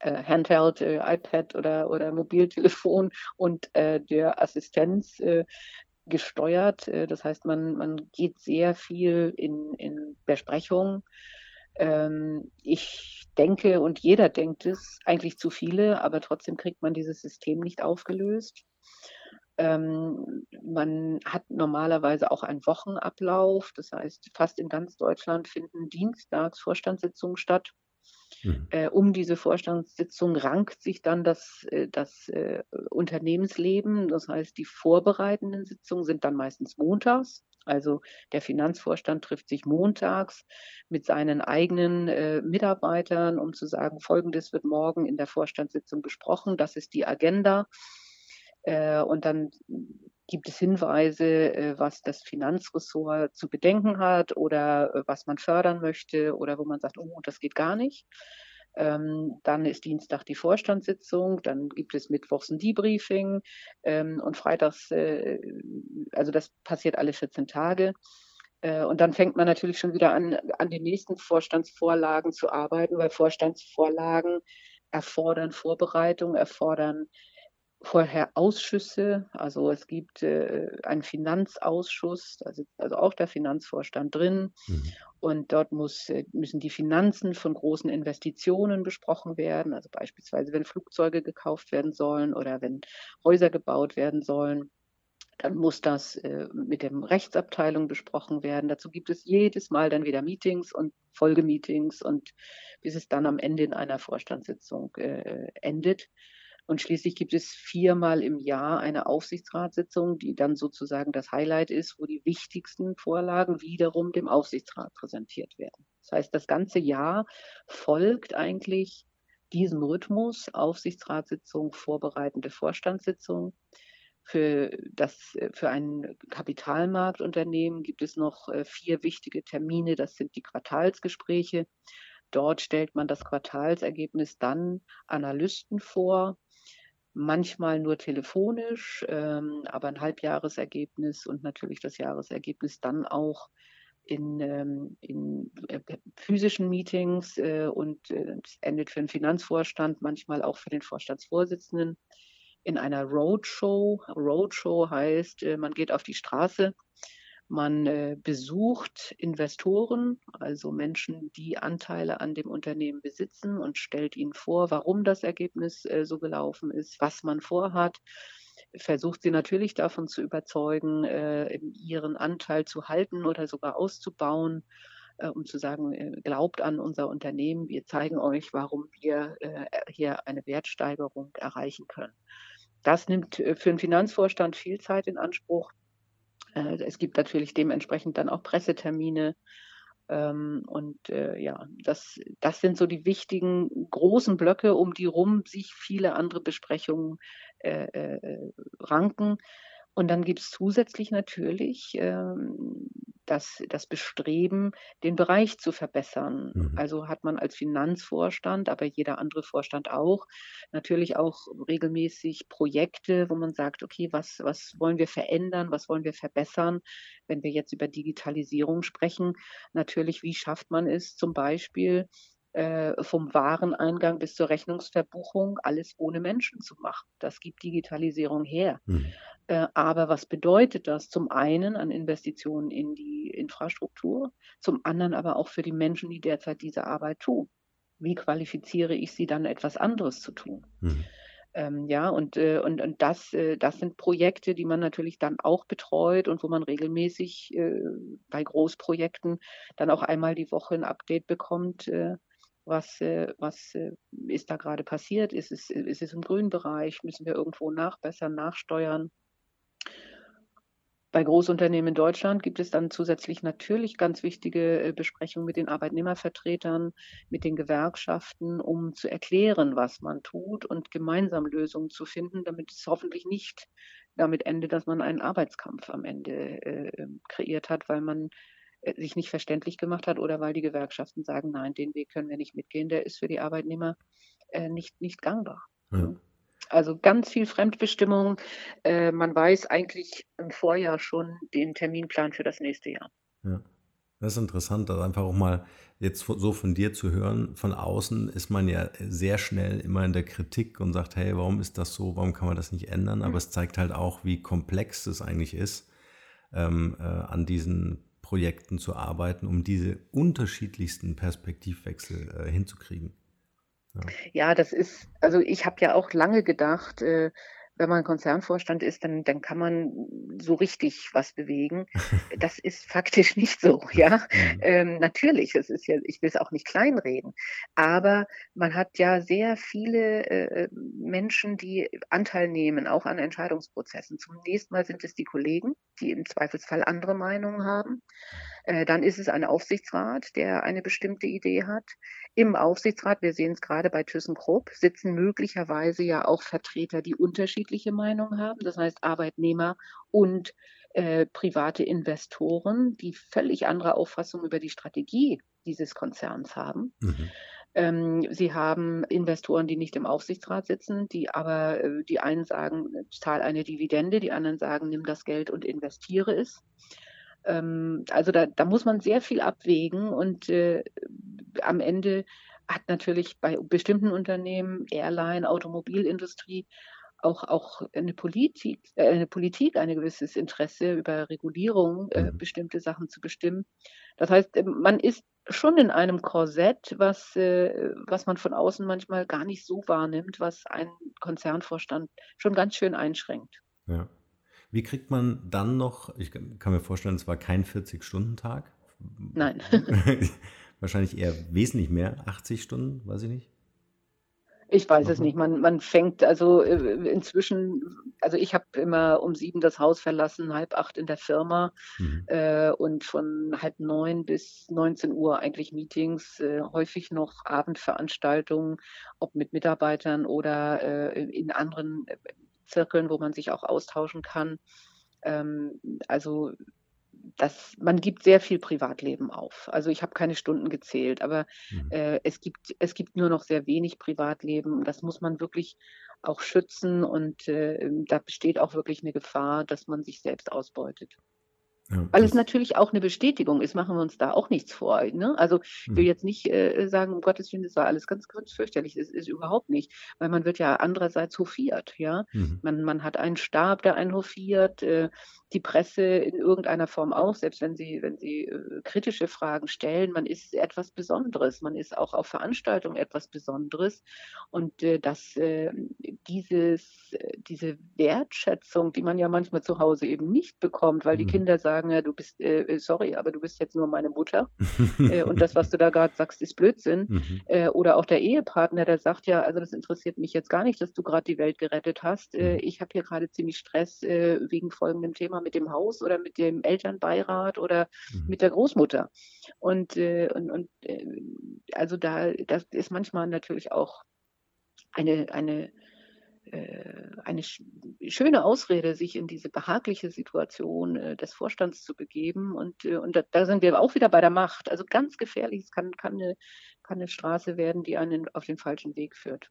Handheld, iPad oder, oder Mobiltelefon und der Assistenz gesteuert. Äh, das heißt, man, man geht sehr viel in, in Besprechungen. Ähm, ich denke und jeder denkt es, eigentlich zu viele, aber trotzdem kriegt man dieses System nicht aufgelöst. Ähm, man hat normalerweise auch einen Wochenablauf. Das heißt, fast in ganz Deutschland finden dienstags Vorstandssitzungen statt. Mhm. Äh, um diese Vorstandssitzung rankt sich dann das, äh, das äh, Unternehmensleben. Das heißt, die vorbereitenden Sitzungen sind dann meistens montags. Also der Finanzvorstand trifft sich montags mit seinen eigenen äh, Mitarbeitern, um zu sagen, Folgendes wird morgen in der Vorstandssitzung besprochen. Das ist die Agenda. Äh, und dann gibt es Hinweise, äh, was das Finanzressort zu bedenken hat oder äh, was man fördern möchte oder wo man sagt, oh, das geht gar nicht. Ähm, dann ist Dienstag die Vorstandssitzung, dann gibt es mittwochs ein Debriefing ähm, und freitags, äh, also das passiert alle 14 Tage. Und dann fängt man natürlich schon wieder an, an den nächsten Vorstandsvorlagen zu arbeiten, weil Vorstandsvorlagen erfordern Vorbereitung, erfordern vorher Ausschüsse. Also es gibt äh, einen Finanzausschuss, da sitzt also auch der Finanzvorstand drin. Mhm. Und dort muss, äh, müssen die Finanzen von großen Investitionen besprochen werden. Also beispielsweise, wenn Flugzeuge gekauft werden sollen oder wenn Häuser gebaut werden sollen. Dann muss das äh, mit der Rechtsabteilung besprochen werden. Dazu gibt es jedes Mal dann wieder Meetings und Folgemeetings und bis es dann am Ende in einer Vorstandssitzung äh, endet. Und schließlich gibt es viermal im Jahr eine Aufsichtsratssitzung, die dann sozusagen das Highlight ist, wo die wichtigsten Vorlagen wiederum dem Aufsichtsrat präsentiert werden. Das heißt, das ganze Jahr folgt eigentlich diesem Rhythmus, Aufsichtsratssitzung, vorbereitende Vorstandssitzung. Für, das, für ein Kapitalmarktunternehmen gibt es noch äh, vier wichtige Termine. Das sind die Quartalsgespräche. Dort stellt man das Quartalsergebnis dann Analysten vor, manchmal nur telefonisch, ähm, aber ein Halbjahresergebnis und natürlich das Jahresergebnis dann auch in, ähm, in äh, physischen Meetings äh, und äh, es endet für den Finanzvorstand, manchmal auch für den Vorstandsvorsitzenden in einer Roadshow. Roadshow heißt, äh, man geht auf die Straße man äh, besucht Investoren, also Menschen, die Anteile an dem Unternehmen besitzen und stellt ihnen vor, warum das Ergebnis äh, so gelaufen ist, was man vorhat. Versucht sie natürlich davon zu überzeugen, äh, ihren Anteil zu halten oder sogar auszubauen, um zu sagen, glaubt an unser Unternehmen, wir zeigen euch, warum wir hier eine Wertsteigerung erreichen können. Das nimmt für den Finanzvorstand viel Zeit in Anspruch. Äh, es gibt natürlich dementsprechend dann auch Pressetermine. Ähm, und äh, ja, das, das sind so die wichtigen großen Blöcke, um die rum sich viele andere Besprechungen äh, äh, ranken. Und dann gibt es zusätzlich natürlich ähm, das, das Bestreben, den Bereich zu verbessern. Mhm. Also hat man als Finanzvorstand, aber jeder andere Vorstand auch, natürlich auch regelmäßig Projekte, wo man sagt, okay, was, was wollen wir verändern, was wollen wir verbessern? Wenn wir jetzt über Digitalisierung sprechen, natürlich, wie schafft man es zum Beispiel, äh, vom Wareneingang bis zur Rechnungsverbuchung alles ohne Menschen zu machen. Das gibt Digitalisierung her. Mhm. Äh, aber was bedeutet das? Zum einen an Investitionen in die Infrastruktur, zum anderen aber auch für die Menschen, die derzeit diese Arbeit tun. Wie qualifiziere ich sie dann, etwas anderes zu tun? Mhm. Ähm, ja, und, äh, und, und das, äh, das sind Projekte, die man natürlich dann auch betreut und wo man regelmäßig äh, bei Großprojekten dann auch einmal die Woche ein Update bekommt, was, äh, was äh, ist da gerade passiert? Ist es, ist es im grünen Bereich? Müssen wir irgendwo nachbessern, nachsteuern? Bei Großunternehmen in Deutschland gibt es dann zusätzlich natürlich ganz wichtige äh, Besprechungen mit den Arbeitnehmervertretern, mit den Gewerkschaften, um zu erklären, was man tut und gemeinsam Lösungen zu finden, damit es hoffentlich nicht damit endet, dass man einen Arbeitskampf am Ende äh, ähm, kreiert hat, weil man äh, sich nicht verständlich gemacht hat oder weil die Gewerkschaften sagen, nein, den Weg können wir nicht mitgehen, der ist für die Arbeitnehmer äh, nicht, nicht gangbar. Ja. Also ganz viel Fremdbestimmung. Äh, man weiß eigentlich im Vorjahr schon den Terminplan für das nächste Jahr. Ja. Das ist interessant, das einfach auch mal jetzt so von dir zu hören. Von außen ist man ja sehr schnell immer in der Kritik und sagt, hey, warum ist das so? Warum kann man das nicht ändern? Aber mhm. es zeigt halt auch, wie komplex es eigentlich ist, ähm, äh, an diesen Projekten zu arbeiten, um diese unterschiedlichsten Perspektivwechsel äh, hinzukriegen. Ja. ja. das ist, also ich habe ja auch lange gedacht, äh, wenn man Konzernvorstand ist, dann, dann kann man so richtig was bewegen. Das ist faktisch nicht so, ja. Mhm. Ähm, natürlich, es ist ja, ich will es auch nicht kleinreden, aber man hat ja sehr viele äh, Menschen, die Anteil nehmen, auch an Entscheidungsprozessen. Zunächst mal sind es die Kollegen, die im Zweifelsfall andere Meinungen haben. Äh, dann ist es ein Aufsichtsrat, der eine bestimmte Idee hat. Im Aufsichtsrat, wir sehen es gerade bei ThyssenKrupp, sitzen möglicherweise ja auch Vertreter, die unterschiedliche Meinungen haben. Das heißt Arbeitnehmer und äh, private Investoren, die völlig andere Auffassungen über die Strategie dieses Konzerns haben. Mhm. Ähm, sie haben Investoren, die nicht im Aufsichtsrat sitzen, die aber äh, die einen sagen, zahl eine Dividende, die anderen sagen, nimm das Geld und investiere es. Ähm, also da, da muss man sehr viel abwägen und äh, am Ende hat natürlich bei bestimmten Unternehmen, Airline, Automobilindustrie, auch, auch eine, Politik, äh, eine Politik ein gewisses Interesse über Regulierung, äh, mhm. bestimmte Sachen zu bestimmen. Das heißt, äh, man ist schon in einem Korsett, was, äh, was man von außen manchmal gar nicht so wahrnimmt, was einen Konzernvorstand schon ganz schön einschränkt. Ja. Wie kriegt man dann noch, ich kann mir vorstellen, es war kein 40-Stunden-Tag. Nein. Wahrscheinlich eher wesentlich mehr, 80 Stunden, weiß ich nicht. Ich weiß es nicht. Man, man fängt also äh, inzwischen, also ich habe immer um sieben das Haus verlassen, halb acht in der Firma mhm. äh, und von halb neun bis 19 Uhr eigentlich Meetings, äh, häufig noch Abendveranstaltungen, ob mit Mitarbeitern oder äh, in anderen äh, Zirkeln, wo man sich auch austauschen kann. Ähm, also das, man gibt sehr viel Privatleben auf. Also ich habe keine Stunden gezählt, aber mhm. äh, es, gibt, es gibt nur noch sehr wenig Privatleben. Das muss man wirklich auch schützen und äh, da besteht auch wirklich eine Gefahr, dass man sich selbst ausbeutet. Ja, Weil es natürlich auch eine Bestätigung ist, machen wir uns da auch nichts vor. Ne? Also ich will mhm. jetzt nicht äh, sagen, um Gottes Willen, das war alles ganz, ganz fürchterlich. Das ist überhaupt nicht, weil man wird ja andererseits hofiert. Ja, mhm. man, man hat einen Stab, der einen hofiert. Äh, die Presse in irgendeiner Form auch, selbst wenn sie, wenn sie äh, kritische Fragen stellen, man ist etwas Besonderes, man ist auch auf Veranstaltungen etwas Besonderes und äh, dass äh, dieses, äh, diese Wertschätzung, die man ja manchmal zu Hause eben nicht bekommt, weil mhm. die Kinder sagen, ja, du bist, äh, sorry, aber du bist jetzt nur meine Mutter äh, und das, was du da gerade sagst, ist Blödsinn. Mhm. Äh, oder auch der Ehepartner, der sagt ja, also das interessiert mich jetzt gar nicht, dass du gerade die Welt gerettet hast. Äh, mhm. ich habe hier gerade ziemlich Stress äh, wegen folgendem Thema mal mit dem Haus oder mit dem Elternbeirat oder mhm. mit der Großmutter. Und, äh, und, und äh, also da das ist manchmal natürlich auch eine, eine, äh, eine schöne Ausrede, sich in diese behagliche Situation des Vorstands zu begeben. Und, und da, da, sind wir auch wieder bei der Macht. Also ganz gefährlich, es kann, kann, eine, kann eine Straße werden, die einen auf den falschen Weg führt.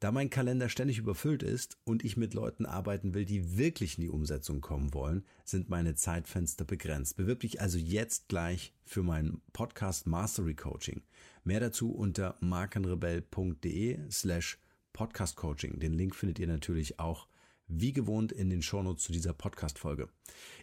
Da mein Kalender ständig überfüllt ist und ich mit Leuten arbeiten will, die wirklich in die Umsetzung kommen wollen, sind meine Zeitfenster begrenzt. Bewirb dich also jetzt gleich für mein Podcast Mastery Coaching. Mehr dazu unter markenrebell.de slash podcastcoaching. Den Link findet ihr natürlich auch wie gewohnt in den Shownotes zu dieser Podcast-Folge.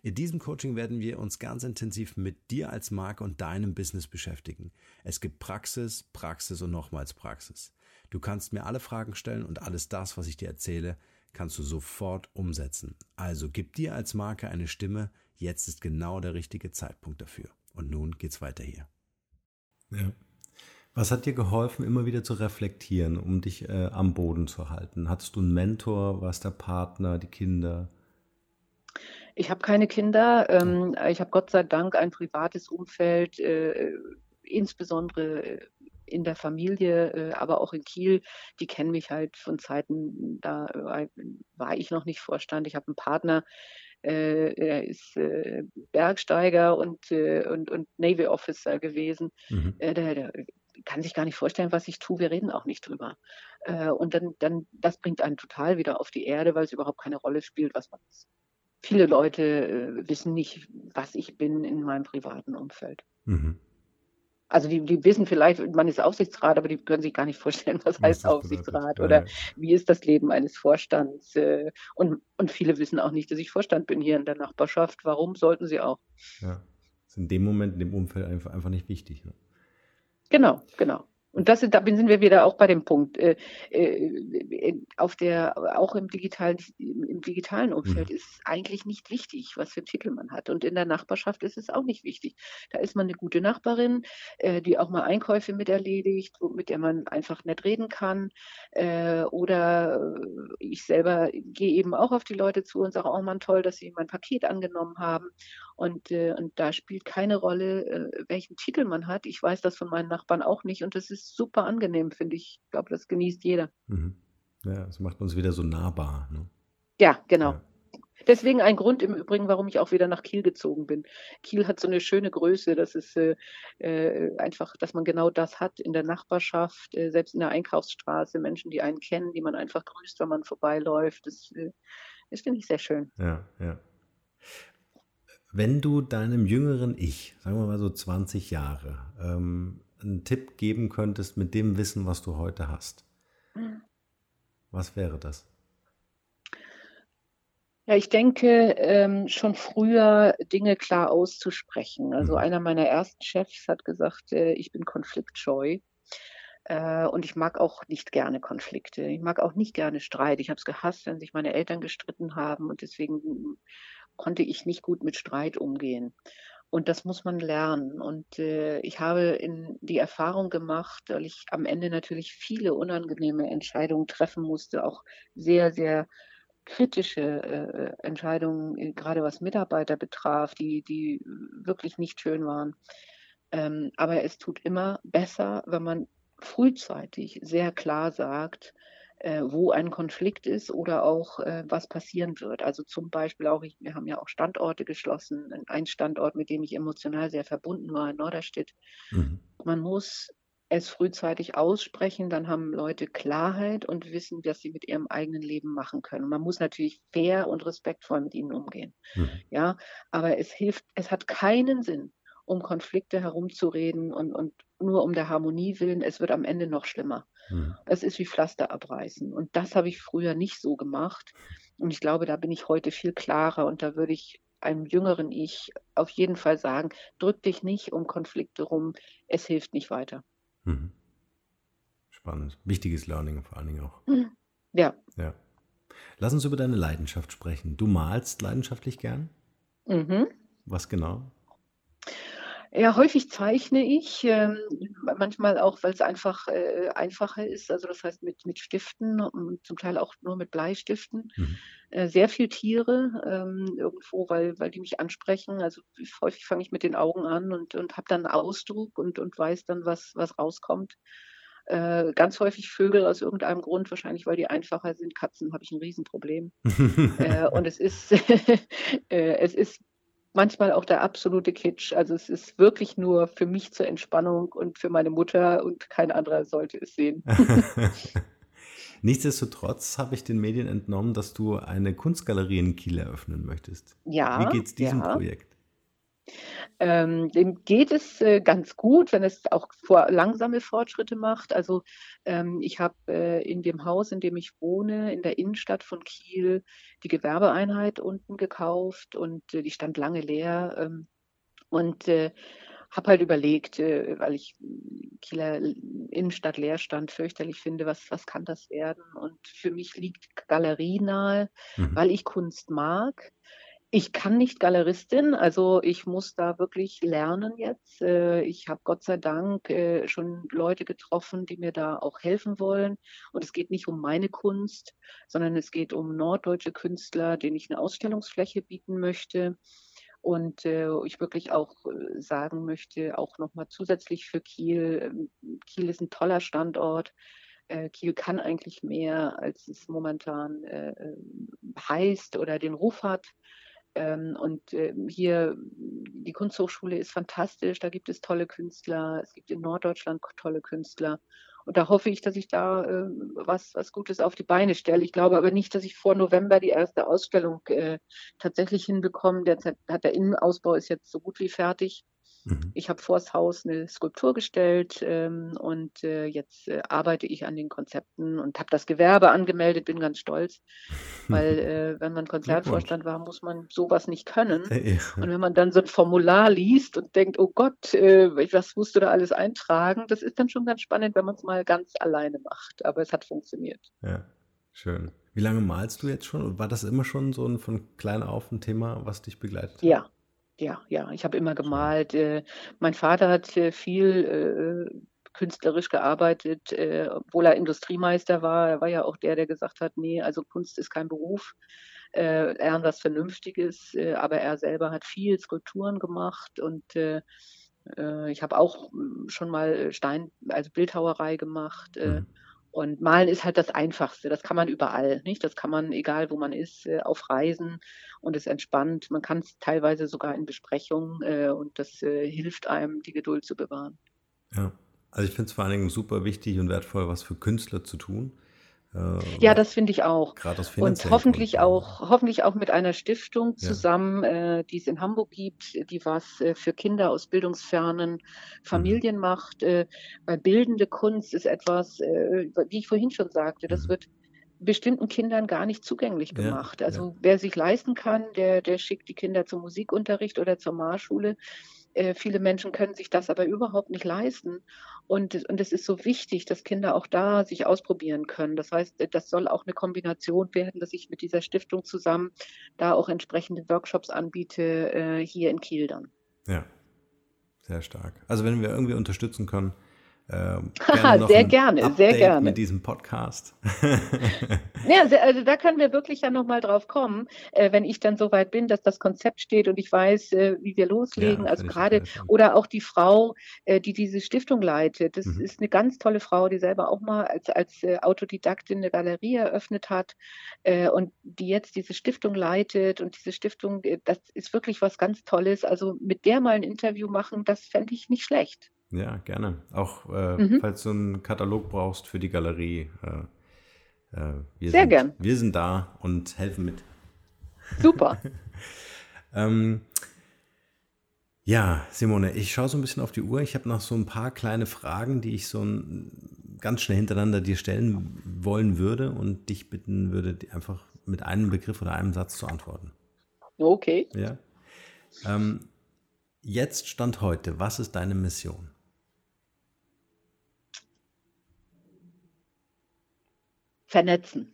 In diesem Coaching werden wir uns ganz intensiv mit dir als Marke und deinem Business beschäftigen. Es gibt Praxis, Praxis und nochmals Praxis. Du kannst mir alle Fragen stellen und alles das, was ich dir erzähle, kannst du sofort umsetzen. Also gib dir als Marke eine Stimme, jetzt ist genau der richtige Zeitpunkt dafür. Und nun geht's weiter hier. Ja. Was hat dir geholfen, immer wieder zu reflektieren, um dich äh, am Boden zu halten? Hattest du einen Mentor? War es der Partner, die Kinder? Ich habe keine Kinder. Ähm, ich habe Gott sei Dank ein privates Umfeld, äh, insbesondere äh, in der Familie, äh, aber auch in Kiel. Die kennen mich halt von Zeiten, da äh, war ich noch nicht Vorstand. Ich habe einen Partner, äh, er ist Bergsteiger und, und, und Navy Officer gewesen. Mhm. Der, der, kann sich gar nicht vorstellen, was ich tue. Wir reden auch nicht drüber. Und dann, dann, das bringt einen total wieder auf die Erde, weil es überhaupt keine Rolle spielt, was man ist. Viele Leute wissen nicht, was ich bin in meinem privaten Umfeld. Mhm. Also die, die wissen vielleicht, man ist Aufsichtsrat, aber die können sich gar nicht vorstellen, was, was heißt Aufsichtsrat oder ja. wie ist das Leben eines Vorstands. Äh, und, und viele wissen auch nicht, dass ich Vorstand bin hier in der Nachbarschaft. Warum sollten sie auch? Ja, das ist in dem Moment, in dem Umfeld einfach, einfach nicht wichtig. Ne? Genau, genau. Und das, da sind wir wieder auch bei dem Punkt. Äh, äh, auf der, auch im digitalen, im digitalen Umfeld mhm. ist eigentlich nicht wichtig, was für Titel man hat. Und in der Nachbarschaft ist es auch nicht wichtig. Da ist man eine gute Nachbarin, äh, die auch mal Einkäufe mit erledigt, mit der man einfach nett reden kann. Äh, oder ich selber gehe eben auch auf die Leute zu und sage, oh man, toll, dass sie mein Paket angenommen haben. Und, äh, und da spielt keine Rolle, äh, welchen Titel man hat. Ich weiß das von meinen Nachbarn auch nicht. Und das ist super angenehm, finde ich. Ich glaube, das genießt jeder. Mhm. Ja, das macht uns wieder so nahbar. Ne? Ja, genau. Ja. Deswegen ein Grund im Übrigen, warum ich auch wieder nach Kiel gezogen bin. Kiel hat so eine schöne Größe, das ist äh, äh, einfach, dass man genau das hat in der Nachbarschaft, äh, selbst in der Einkaufsstraße, Menschen, die einen kennen, die man einfach grüßt, wenn man vorbeiläuft. Das, äh, das finde ich sehr schön. Ja, ja. Wenn du deinem jüngeren Ich, sagen wir mal so 20 Jahre, ähm, einen Tipp geben könntest mit dem Wissen, was du heute hast, mhm. was wäre das? Ja, ich denke, ähm, schon früher Dinge klar auszusprechen. Also mhm. einer meiner ersten Chefs hat gesagt, äh, ich bin konfliktscheu. Äh, und ich mag auch nicht gerne Konflikte. Ich mag auch nicht gerne Streit. Ich habe es gehasst, wenn sich meine Eltern gestritten haben. Und deswegen konnte ich nicht gut mit Streit umgehen. Und das muss man lernen. Und äh, ich habe in die Erfahrung gemacht, weil ich am Ende natürlich viele unangenehme Entscheidungen treffen musste, auch sehr, sehr kritische äh, Entscheidungen, äh, gerade was Mitarbeiter betraf, die, die wirklich nicht schön waren. Ähm, aber es tut immer besser, wenn man frühzeitig sehr klar sagt, wo ein Konflikt ist oder auch äh, was passieren wird. Also zum Beispiel auch, ich, wir haben ja auch Standorte geschlossen, ein Standort, mit dem ich emotional sehr verbunden war, in Norderstedt. Mhm. Man muss es frühzeitig aussprechen, dann haben Leute Klarheit und wissen, was sie mit ihrem eigenen Leben machen können. Man muss natürlich fair und respektvoll mit ihnen umgehen. Mhm. Ja, aber es hilft, es hat keinen Sinn, um Konflikte herumzureden und, und nur um der Harmonie willen. Es wird am Ende noch schlimmer. Mhm. Es ist wie Pflaster abreißen. Und das habe ich früher nicht so gemacht. Und ich glaube, da bin ich heute viel klarer und da würde ich einem jüngeren Ich auf jeden Fall sagen, drück dich nicht um Konflikte rum, es hilft nicht weiter. Mhm. Spannend. Wichtiges Learning vor allen Dingen auch. Mhm. Ja. Ja. Lass uns über deine Leidenschaft sprechen. Du malst leidenschaftlich gern? Mhm. Was genau? Ja, häufig zeichne ich, ähm, manchmal auch, weil es einfach äh, einfacher ist. Also das heißt mit, mit Stiften und zum Teil auch nur mit Bleistiften. Mhm. Äh, sehr viel Tiere ähm, irgendwo, weil, weil die mich ansprechen. Also häufig fange ich mit den Augen an und, und habe dann einen Ausdruck und, und weiß dann, was, was rauskommt. Äh, ganz häufig Vögel aus irgendeinem Grund, wahrscheinlich weil die einfacher sind. Katzen habe ich ein Riesenproblem. äh, und es ist, äh, es ist manchmal auch der absolute Kitsch. Also es ist wirklich nur für mich zur Entspannung und für meine Mutter und kein anderer sollte es sehen. Nichtsdestotrotz habe ich den Medien entnommen, dass du eine Kunstgalerie in Kiel eröffnen möchtest. Ja. Wie geht es diesem ja. Projekt? Ähm, dem geht es äh, ganz gut, wenn es auch vor, langsame Fortschritte macht. Also ähm, ich habe äh, in dem Haus, in dem ich wohne, in der Innenstadt von Kiel, die Gewerbeeinheit unten gekauft und äh, die stand lange leer. Ähm, und äh, habe halt überlegt, äh, weil ich Kieler Innenstadt Leerstand fürchterlich finde, was, was kann das werden? Und für mich liegt Galerie nahe, mhm. weil ich Kunst mag. Ich kann nicht Galeristin, also ich muss da wirklich lernen jetzt. Äh, ich habe Gott sei Dank äh, schon Leute getroffen, die mir da auch helfen wollen. Und es geht nicht um meine Kunst, sondern es geht um norddeutsche Künstler, denen ich eine Ausstellungsfläche bieten möchte. Und äh, ich wirklich auch äh, sagen möchte, auch nochmal zusätzlich für Kiel, ähm, Kiel ist ein toller Standort. Äh, Kiel kann eigentlich mehr, als es momentan äh, äh, heißt oder den Ruf hat. Ähm, und äh, hier, die Kunsthochschule ist fantastisch, da gibt es tolle Künstler, es gibt in Norddeutschland tolle Künstler. Und da hoffe ich, dass ich da äh, was, was Gutes auf die Beine stelle. Ich glaube aber nicht, dass ich vor November die erste Ausstellung äh, tatsächlich hinbekomme. Hat der Innenausbau ist jetzt so gut wie fertig. Mhm. Ich habe vors Haus eine Skulptur gestellt ähm, und äh, jetzt äh, arbeite ich an den Konzepten und habe das Gewerbe angemeldet, bin ganz stolz, weil äh, wenn man Konzertvorstand war, muss man sowas nicht können. Ja. Und wenn man dann so ein Formular liest und denkt, oh Gott, äh, was musst du da alles eintragen, das ist dann schon ganz spannend, wenn man es mal ganz alleine macht. Aber es hat funktioniert. Ja, schön. Wie lange malst du jetzt schon? Und war das immer schon so ein von klein auf ein Thema, was dich begleitet hat? Ja, ja, ja, ich habe immer gemalt. Äh, mein Vater hat äh, viel äh, künstlerisch gearbeitet, äh, obwohl er Industriemeister war. Er war ja auch der, der gesagt hat, nee, also Kunst ist kein Beruf, äh, lern was Vernünftiges. Äh, aber er selber hat viel Skulpturen gemacht und äh, äh ich habe auch hm, schon mal Stein, also Bildhauerei gemacht. Äh, mhm. Und malen ist halt das Einfachste. Das kann man überall, nicht? Das kann man, egal wo man ist, äh, auf Reisen und es entspannt. Man kann es teilweise sogar in Besprechungen äh, und das äh, hilft einem, die Geduld zu bewahren. Ja, also ich finde es vor allen Dingen super wichtig und wertvoll, was für Künstler zu tun. Äh, ja, das finde ich auch. Gerade aus Und hoffentlich auch, hoffentlich auch mit einer Stiftung zusammen, ja. äh, die es in Hamburg gibt, die was äh, für Kinder aus bildungsfernen Familien mhm. macht. Äh, weil bildende Kunst ist etwas, äh, wie ich vorhin schon sagte, das mhm. wird bestimmten Kindern gar nicht zugänglich gemacht. Ja, also ja. wer sich leisten kann, der, der schickt die Kinder zum Musikunterricht oder zur Marschule. Äh, viele Menschen können sich das aber überhaupt nicht leisten. Und, und es ist so wichtig, dass Kinder auch da sich ausprobieren können. Das heißt, das soll auch eine Kombination werden, dass ich mit dieser Stiftung zusammen da auch entsprechende Workshops anbiete, äh, hier in Kiel dann. Ja, sehr stark. Also wenn wir irgendwie unterstützen können, äh, gerne sehr gerne, Update sehr gerne. Mit diesem Podcast. ja, also da können wir wirklich ja nochmal drauf kommen, äh, wenn ich dann so weit bin, dass das Konzept steht und ich weiß, äh, wie wir loslegen. Ja, also gerade, oder auch die Frau, äh, die diese Stiftung leitet. Das mhm. ist eine ganz tolle Frau, die selber auch mal als, als Autodidaktin eine Galerie eröffnet hat und die jetzt diese Stiftung leitet. Und diese Stiftung, das ist wirklich was ganz Tolles. Also mit der mal ein Interview machen, das fände ich nicht schlecht. Ja, gerne. Auch äh, mhm. falls du einen Katalog brauchst für die Galerie. Äh, äh, wir Sehr sind, gern. Wir sind da und helfen mit. Super. ähm, ja, Simone, ich schaue so ein bisschen auf die Uhr. Ich habe noch so ein paar kleine Fragen, die ich so ein, ganz schnell hintereinander dir stellen wollen würde und dich bitten würde, einfach mit einem Begriff oder einem Satz zu antworten. Okay. Ja. Ähm, jetzt Stand heute, was ist deine Mission? Vernetzen.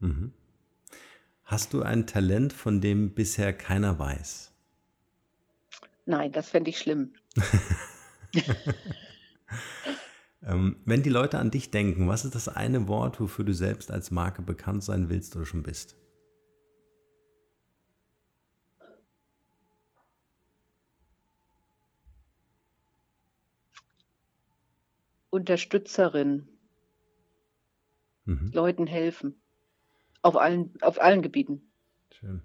Mhm. Hast du ein Talent, von dem bisher keiner weiß? Nein, das fände ich schlimm. ähm, wenn die Leute an dich denken, was ist das eine Wort, wofür du selbst als Marke bekannt sein willst oder schon bist? Unterstützerin mhm. Leuten helfen. Auf allen, auf allen Gebieten. Schön.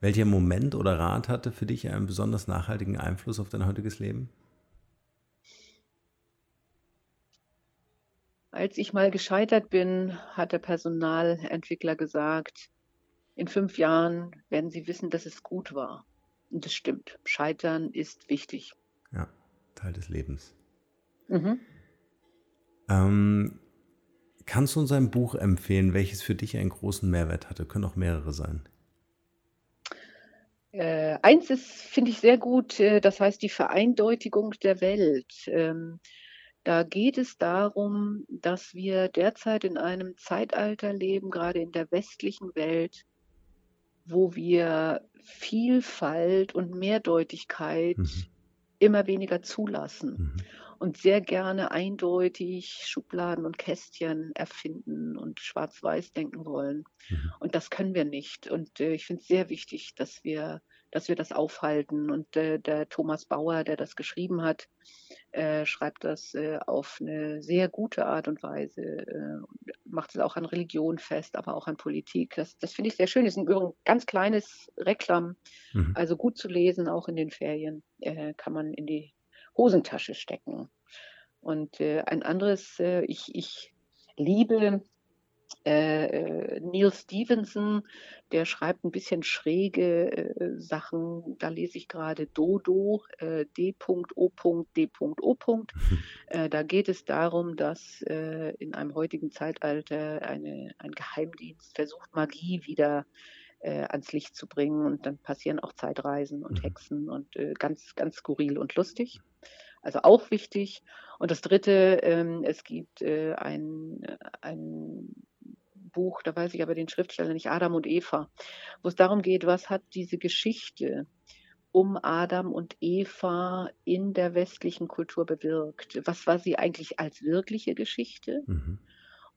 Welcher Moment oder Rat hatte für dich einen besonders nachhaltigen Einfluss auf dein heutiges Leben? Als ich mal gescheitert bin, hat der Personalentwickler gesagt, in fünf Jahren werden Sie wissen, dass es gut war. Und das stimmt. Scheitern ist wichtig. Ja, Teil des Lebens. Mhm. Ähm, Kannst du uns ein Buch empfehlen, welches für dich einen großen Mehrwert hatte? Können auch mehrere sein. Äh, eins ist, finde ich sehr gut, äh, das heißt die Vereindeutigung der Welt. Ähm, da geht es darum, dass wir derzeit in einem Zeitalter leben, gerade in der westlichen Welt, wo wir Vielfalt und Mehrdeutigkeit mhm. immer weniger zulassen. Mhm und sehr gerne eindeutig Schubladen und Kästchen erfinden und schwarz-weiß denken wollen. Mhm. Und das können wir nicht. Und äh, ich finde es sehr wichtig, dass wir, dass wir das aufhalten. Und äh, der Thomas Bauer, der das geschrieben hat, äh, schreibt das äh, auf eine sehr gute Art und Weise, äh, macht es auch an Religion fest, aber auch an Politik. Das, das finde ich sehr schön. Das ist ein ganz kleines Reklam, mhm. also gut zu lesen, auch in den Ferien, äh, kann man in die Hosentasche stecken. Und äh, ein anderes, äh, ich, ich liebe äh, äh, Neil Stevenson, der schreibt ein bisschen schräge äh, Sachen. Da lese ich gerade Dodo, äh, D.O.D.O. Äh, da geht es darum, dass äh, in einem heutigen Zeitalter eine, ein Geheimdienst versucht, Magie wieder äh, ans Licht zu bringen. Und dann passieren auch Zeitreisen und mhm. Hexen und ganz, ganz skurril und lustig. Also auch wichtig. Und das Dritte, ähm, es gibt äh, ein, ein Buch, da weiß ich aber den Schriftsteller nicht, Adam und Eva, wo es darum geht, was hat diese Geschichte um Adam und Eva in der westlichen Kultur bewirkt? Was war sie eigentlich als wirkliche Geschichte? Mhm.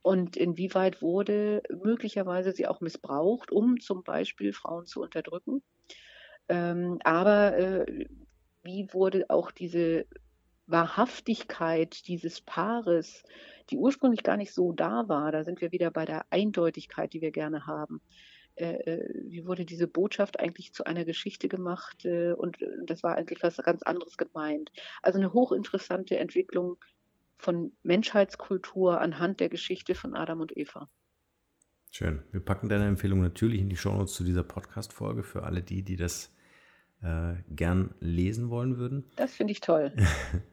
Und inwieweit wurde möglicherweise sie auch missbraucht, um zum Beispiel Frauen zu unterdrücken? Ähm, aber äh, wie wurde auch diese Wahrhaftigkeit dieses Paares, die ursprünglich gar nicht so da war, da sind wir wieder bei der Eindeutigkeit, die wir gerne haben. Äh, äh wie wurde diese Botschaft eigentlich zu einer Geschichte gemacht äh, und äh, das war eigentlich was ganz anderes gemeint. Also eine hochinteressante Entwicklung von Menschheitskultur anhand der Geschichte von Adam und Eva. Schön. Wir packen deine Empfehlung natürlich in die Shownotes zu dieser Podcast-Folge für alle die, die das äh, gern lesen wollen würden. Das finde ich toll.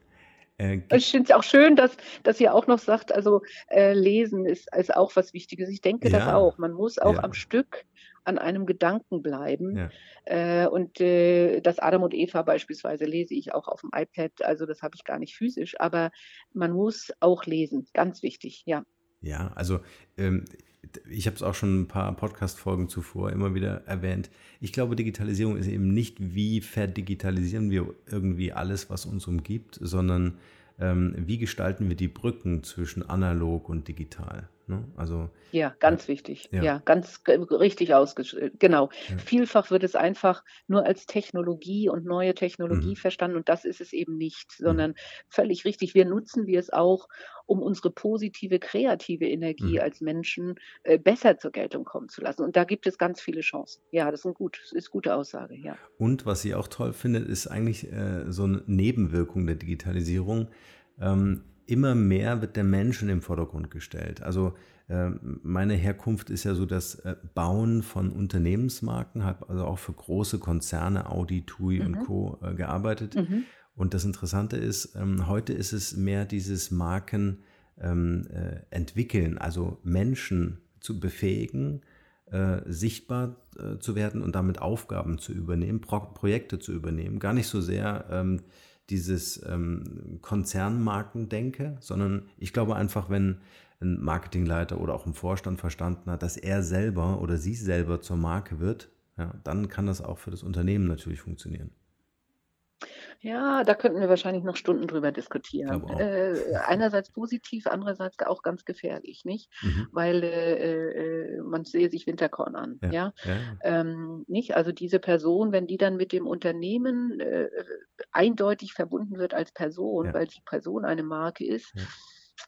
Äh, ich finde es auch schön, dass, dass ihr auch noch sagt, also äh, Lesen ist, ist auch was Wichtiges. Ich denke ja. das auch. Man muss auch ja. am Stück an einem Gedanken bleiben. Ja. Äh, und äh, das Adam und Eva beispielsweise lese ich auch auf dem iPad, also das habe ich gar nicht physisch, aber man muss auch lesen. Ganz wichtig, ja. Ja, also ähm, ich habe es auch schon ein paar Podcast-Folgen zuvor immer wieder erwähnt. Ich glaube, Digitalisierung ist eben nicht, wie verdigitalisieren wir irgendwie alles, was uns umgibt, sondern ähm, wie gestalten wir die Brücken zwischen analog und digital. Ne? Also, ja, ganz äh, wichtig. Ja. ja, ganz richtig ausgeschrieben. Genau. Ja. Vielfach wird es einfach nur als Technologie und neue Technologie mhm. verstanden und das ist es eben nicht, sondern mhm. völlig richtig. Wir nutzen wir es auch, um unsere positive, kreative Energie mhm. als Menschen äh, besser zur Geltung kommen zu lassen. Und da gibt es ganz viele Chancen. Ja, das ist, ein gut, ist eine gute Aussage, ja. Und was sie auch toll findet, ist eigentlich äh, so eine Nebenwirkung der Digitalisierung. Ähm, immer mehr wird der Mensch in den Vordergrund gestellt. Also äh, meine Herkunft ist ja so das äh, Bauen von Unternehmensmarken, habe also auch für große Konzerne, Audi, TUI mhm. und Co. Äh, gearbeitet. Mhm. Und das Interessante ist, ähm, heute ist es mehr dieses Marken ähm, entwickeln, also Menschen zu befähigen, sichtbar zu werden und damit Aufgaben zu übernehmen, Projekte zu übernehmen. Gar nicht so sehr ähm, dieses ähm, Konzernmarkendenke, sondern ich glaube einfach, wenn ein Marketingleiter oder auch ein Vorstand verstanden hat, dass er selber oder sie selber zur Marke wird, ja, dann kann das auch für das Unternehmen natürlich funktionieren. Ja, da könnten wir wahrscheinlich noch Stunden drüber diskutieren. Äh, einerseits positiv, andererseits auch ganz gefährlich, nicht? Mhm. Weil äh, äh, man sehe sich Winterkorn an, ja. ja? ja. Ähm, nicht? Also diese Person, wenn die dann mit dem Unternehmen äh, eindeutig verbunden wird als Person, ja. weil die Person eine Marke ist,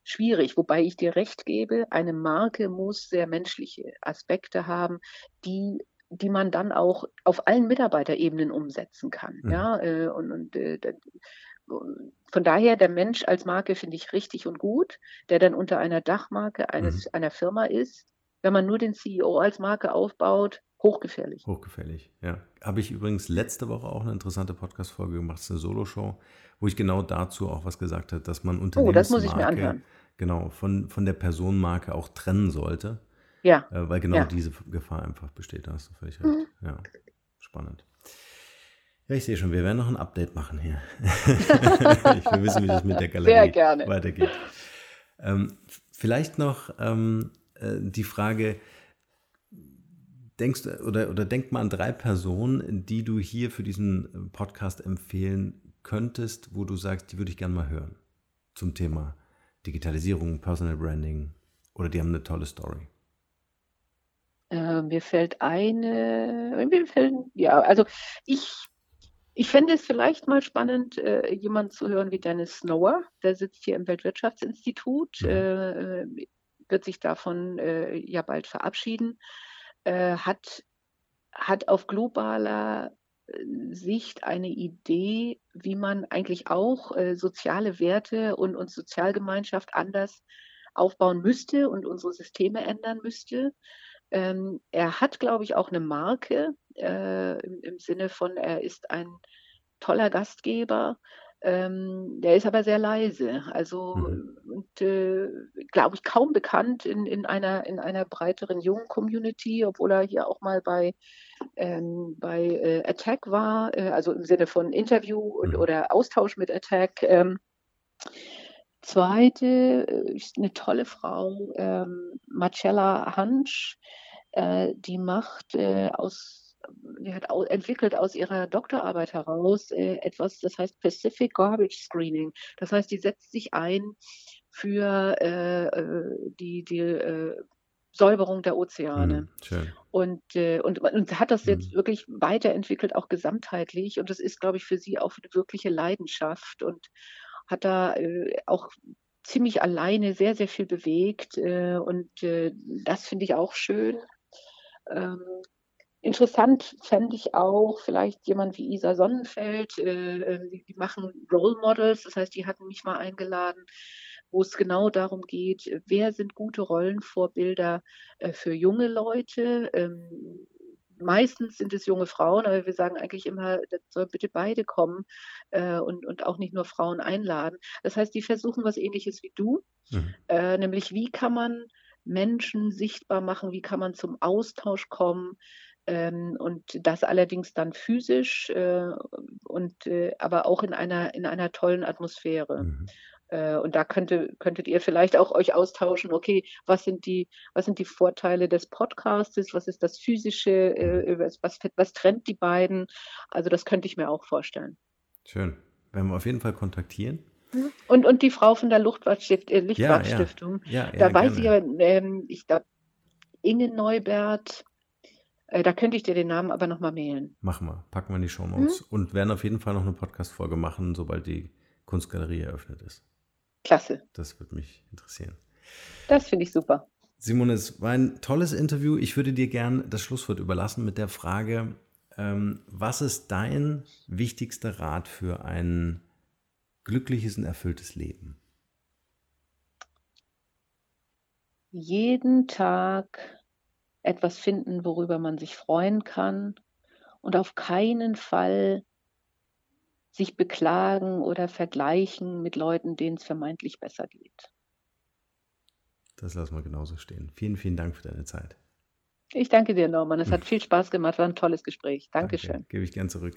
schwierig, wobei ich dir recht gebe, eine Marke muss sehr menschliche Aspekte haben, die die man dann auch auf allen Mitarbeiterebenen umsetzen kann. Mhm. Ja, äh, und, und äh, von daher der Mensch als Marke finde ich richtig und gut, der dann unter einer Dachmarke eines mhm. einer Firma ist. Wenn man nur den CEO als Marke aufbaut, hochgefährlich. Hochgefährlich, ja. Habe ich übrigens letzte Woche auch eine interessante Podcast-Folge gemacht, eine Solo-Show, wo ich genau dazu auch was gesagt habe, dass man Unternehmensmarke, oh, das muss ich mir anhören. genau, von, von der Personenmarke auch trennen sollte. Ja. Äh, weil genau ja. diese Gefahr einfach besteht, da hast du völlig recht. Mhm. Ja, spannend. Ja, ich sehe schon, wir werden noch ein Update machen hier. ich will wissen, wie das mit der Galerie weitergeht. Ähm, vielleicht noch ähm, äh, die Frage, denkst oder, oder denk mal an drei Personen, die du hier für diesen Podcast empfehlen könntest, wo du sagst, die würde ich gerne mal hören zum Thema Digitalisierung, Personal Branding oder die haben eine tolle Story. Äh, mir fällt eine, mir fällt, ja, also ich ich fände es vielleicht mal spannend, äh, jemanden zu hören wie Dennis Snower. Der sitzt hier im Weltwirtschaftsinstitut, äh, äh wird sich davon äh, ja bald verabschieden, äh, hat, hat auf globaler äh, Sicht eine Idee, wie man eigentlich auch soziale Werte und, und Sozialgemeinschaft anders aufbauen müsste und unsere Systeme ändern müsste. Ähm, er hat, glaube ich, auch eine Marke äh, im, im, Sinne von, er ist ein toller Gastgeber. Ähm, der ist aber sehr leise, also mhm. und äh, glaube ich kaum bekannt in, in, einer, in einer breiteren jungen Community, obwohl er hier auch mal bei, ähm, bei äh, Attack war, äh, also im Sinne von Interview und, mhm. oder Austausch mit Attack. Ähm, zweite äh, ist eine tolle Frau, ähm, Marcella Hansch, äh, die macht äh, aus die hat entwickelt aus ihrer Doktorarbeit heraus äh, etwas, das heißt Pacific Garbage Screening. Das heißt, die setzt sich ein für äh, äh die, die äh, Säuberung der Ozeane. Mm, und, äh, und, und hat das jetzt mm. wirklich weiterentwickelt, auch gesamtheitlich. Und das ist, glaube ich, für sie auch eine wirkliche Leidenschaft und hat da äh, auch ziemlich alleine sehr, sehr viel bewegt. Äh, und das finde ich auch schön. Ähm, interessant fände ich auch vielleicht jemand wie Isa Sonnenfeld. Äh, äh, die, die, machen Role Models, das heißt, die hatten mich mal eingeladen, wo es genau darum geht, wer sind gute Rollenvorbilder äh, für junge Leute. Ähm, meistens sind es junge Frauen, aber wir sagen eigentlich immer, das soll bitte beide kommen äh, und, und auch nicht nur Frauen einladen. Das heißt, die versuchen was ähnliches wie du, mhm. äh, nämlich wie kann man Menschen sichtbar machen, wie kann man zum Austausch kommen, ähm, und das allerdings dann physisch äh, und äh, aber auch in einer in einer tollen Atmosphäre. Mhm. Äh, und da könnte, könntet ihr vielleicht auch euch austauschen, okay, was sind die, was sind die Vorteile des Podcastes, was ist das Physische, äh, mhm. was, was, was trennt die beiden? Also das könnte ich mir auch vorstellen. Schön. Werden wir auf jeden Fall kontaktieren. Und, und die Frau von der Luftfahrtstift, äh, Lichtfahrtstiftung, ja, ja. ja, da weiß ich ja, ähm, ich glaube, Inge Neubert, äh, da könnte ich dir den Namen aber nochmal mailen. Machen wir, packen wir in die Show Notes hm? und werden auf jeden Fall noch eine Podcast-Folge machen, sobald die Kunstgalerie eröffnet ist. Klasse. Das würde mich interessieren. Das finde ich super. Simon, es war ein tolles Interview. Ich würde dir gern das Schlusswort überlassen mit der Frage, ähm, was ist dein wichtigster Rat für ein glückliches und erfülltes Leben? Jeden Tag etwas finden, worüber man sich freuen kann und auf keinen Fall sich beklagen oder vergleichen mit Leuten, denen es vermeintlich besser geht. Das lassen wir genauso stehen. Vielen, vielen Dank für deine Zeit. Ich danke dir, Norman. Es hat viel Spaß gemacht, war ein tolles Gespräch. Dankeschön. Danke. Gebe ich gern zurück.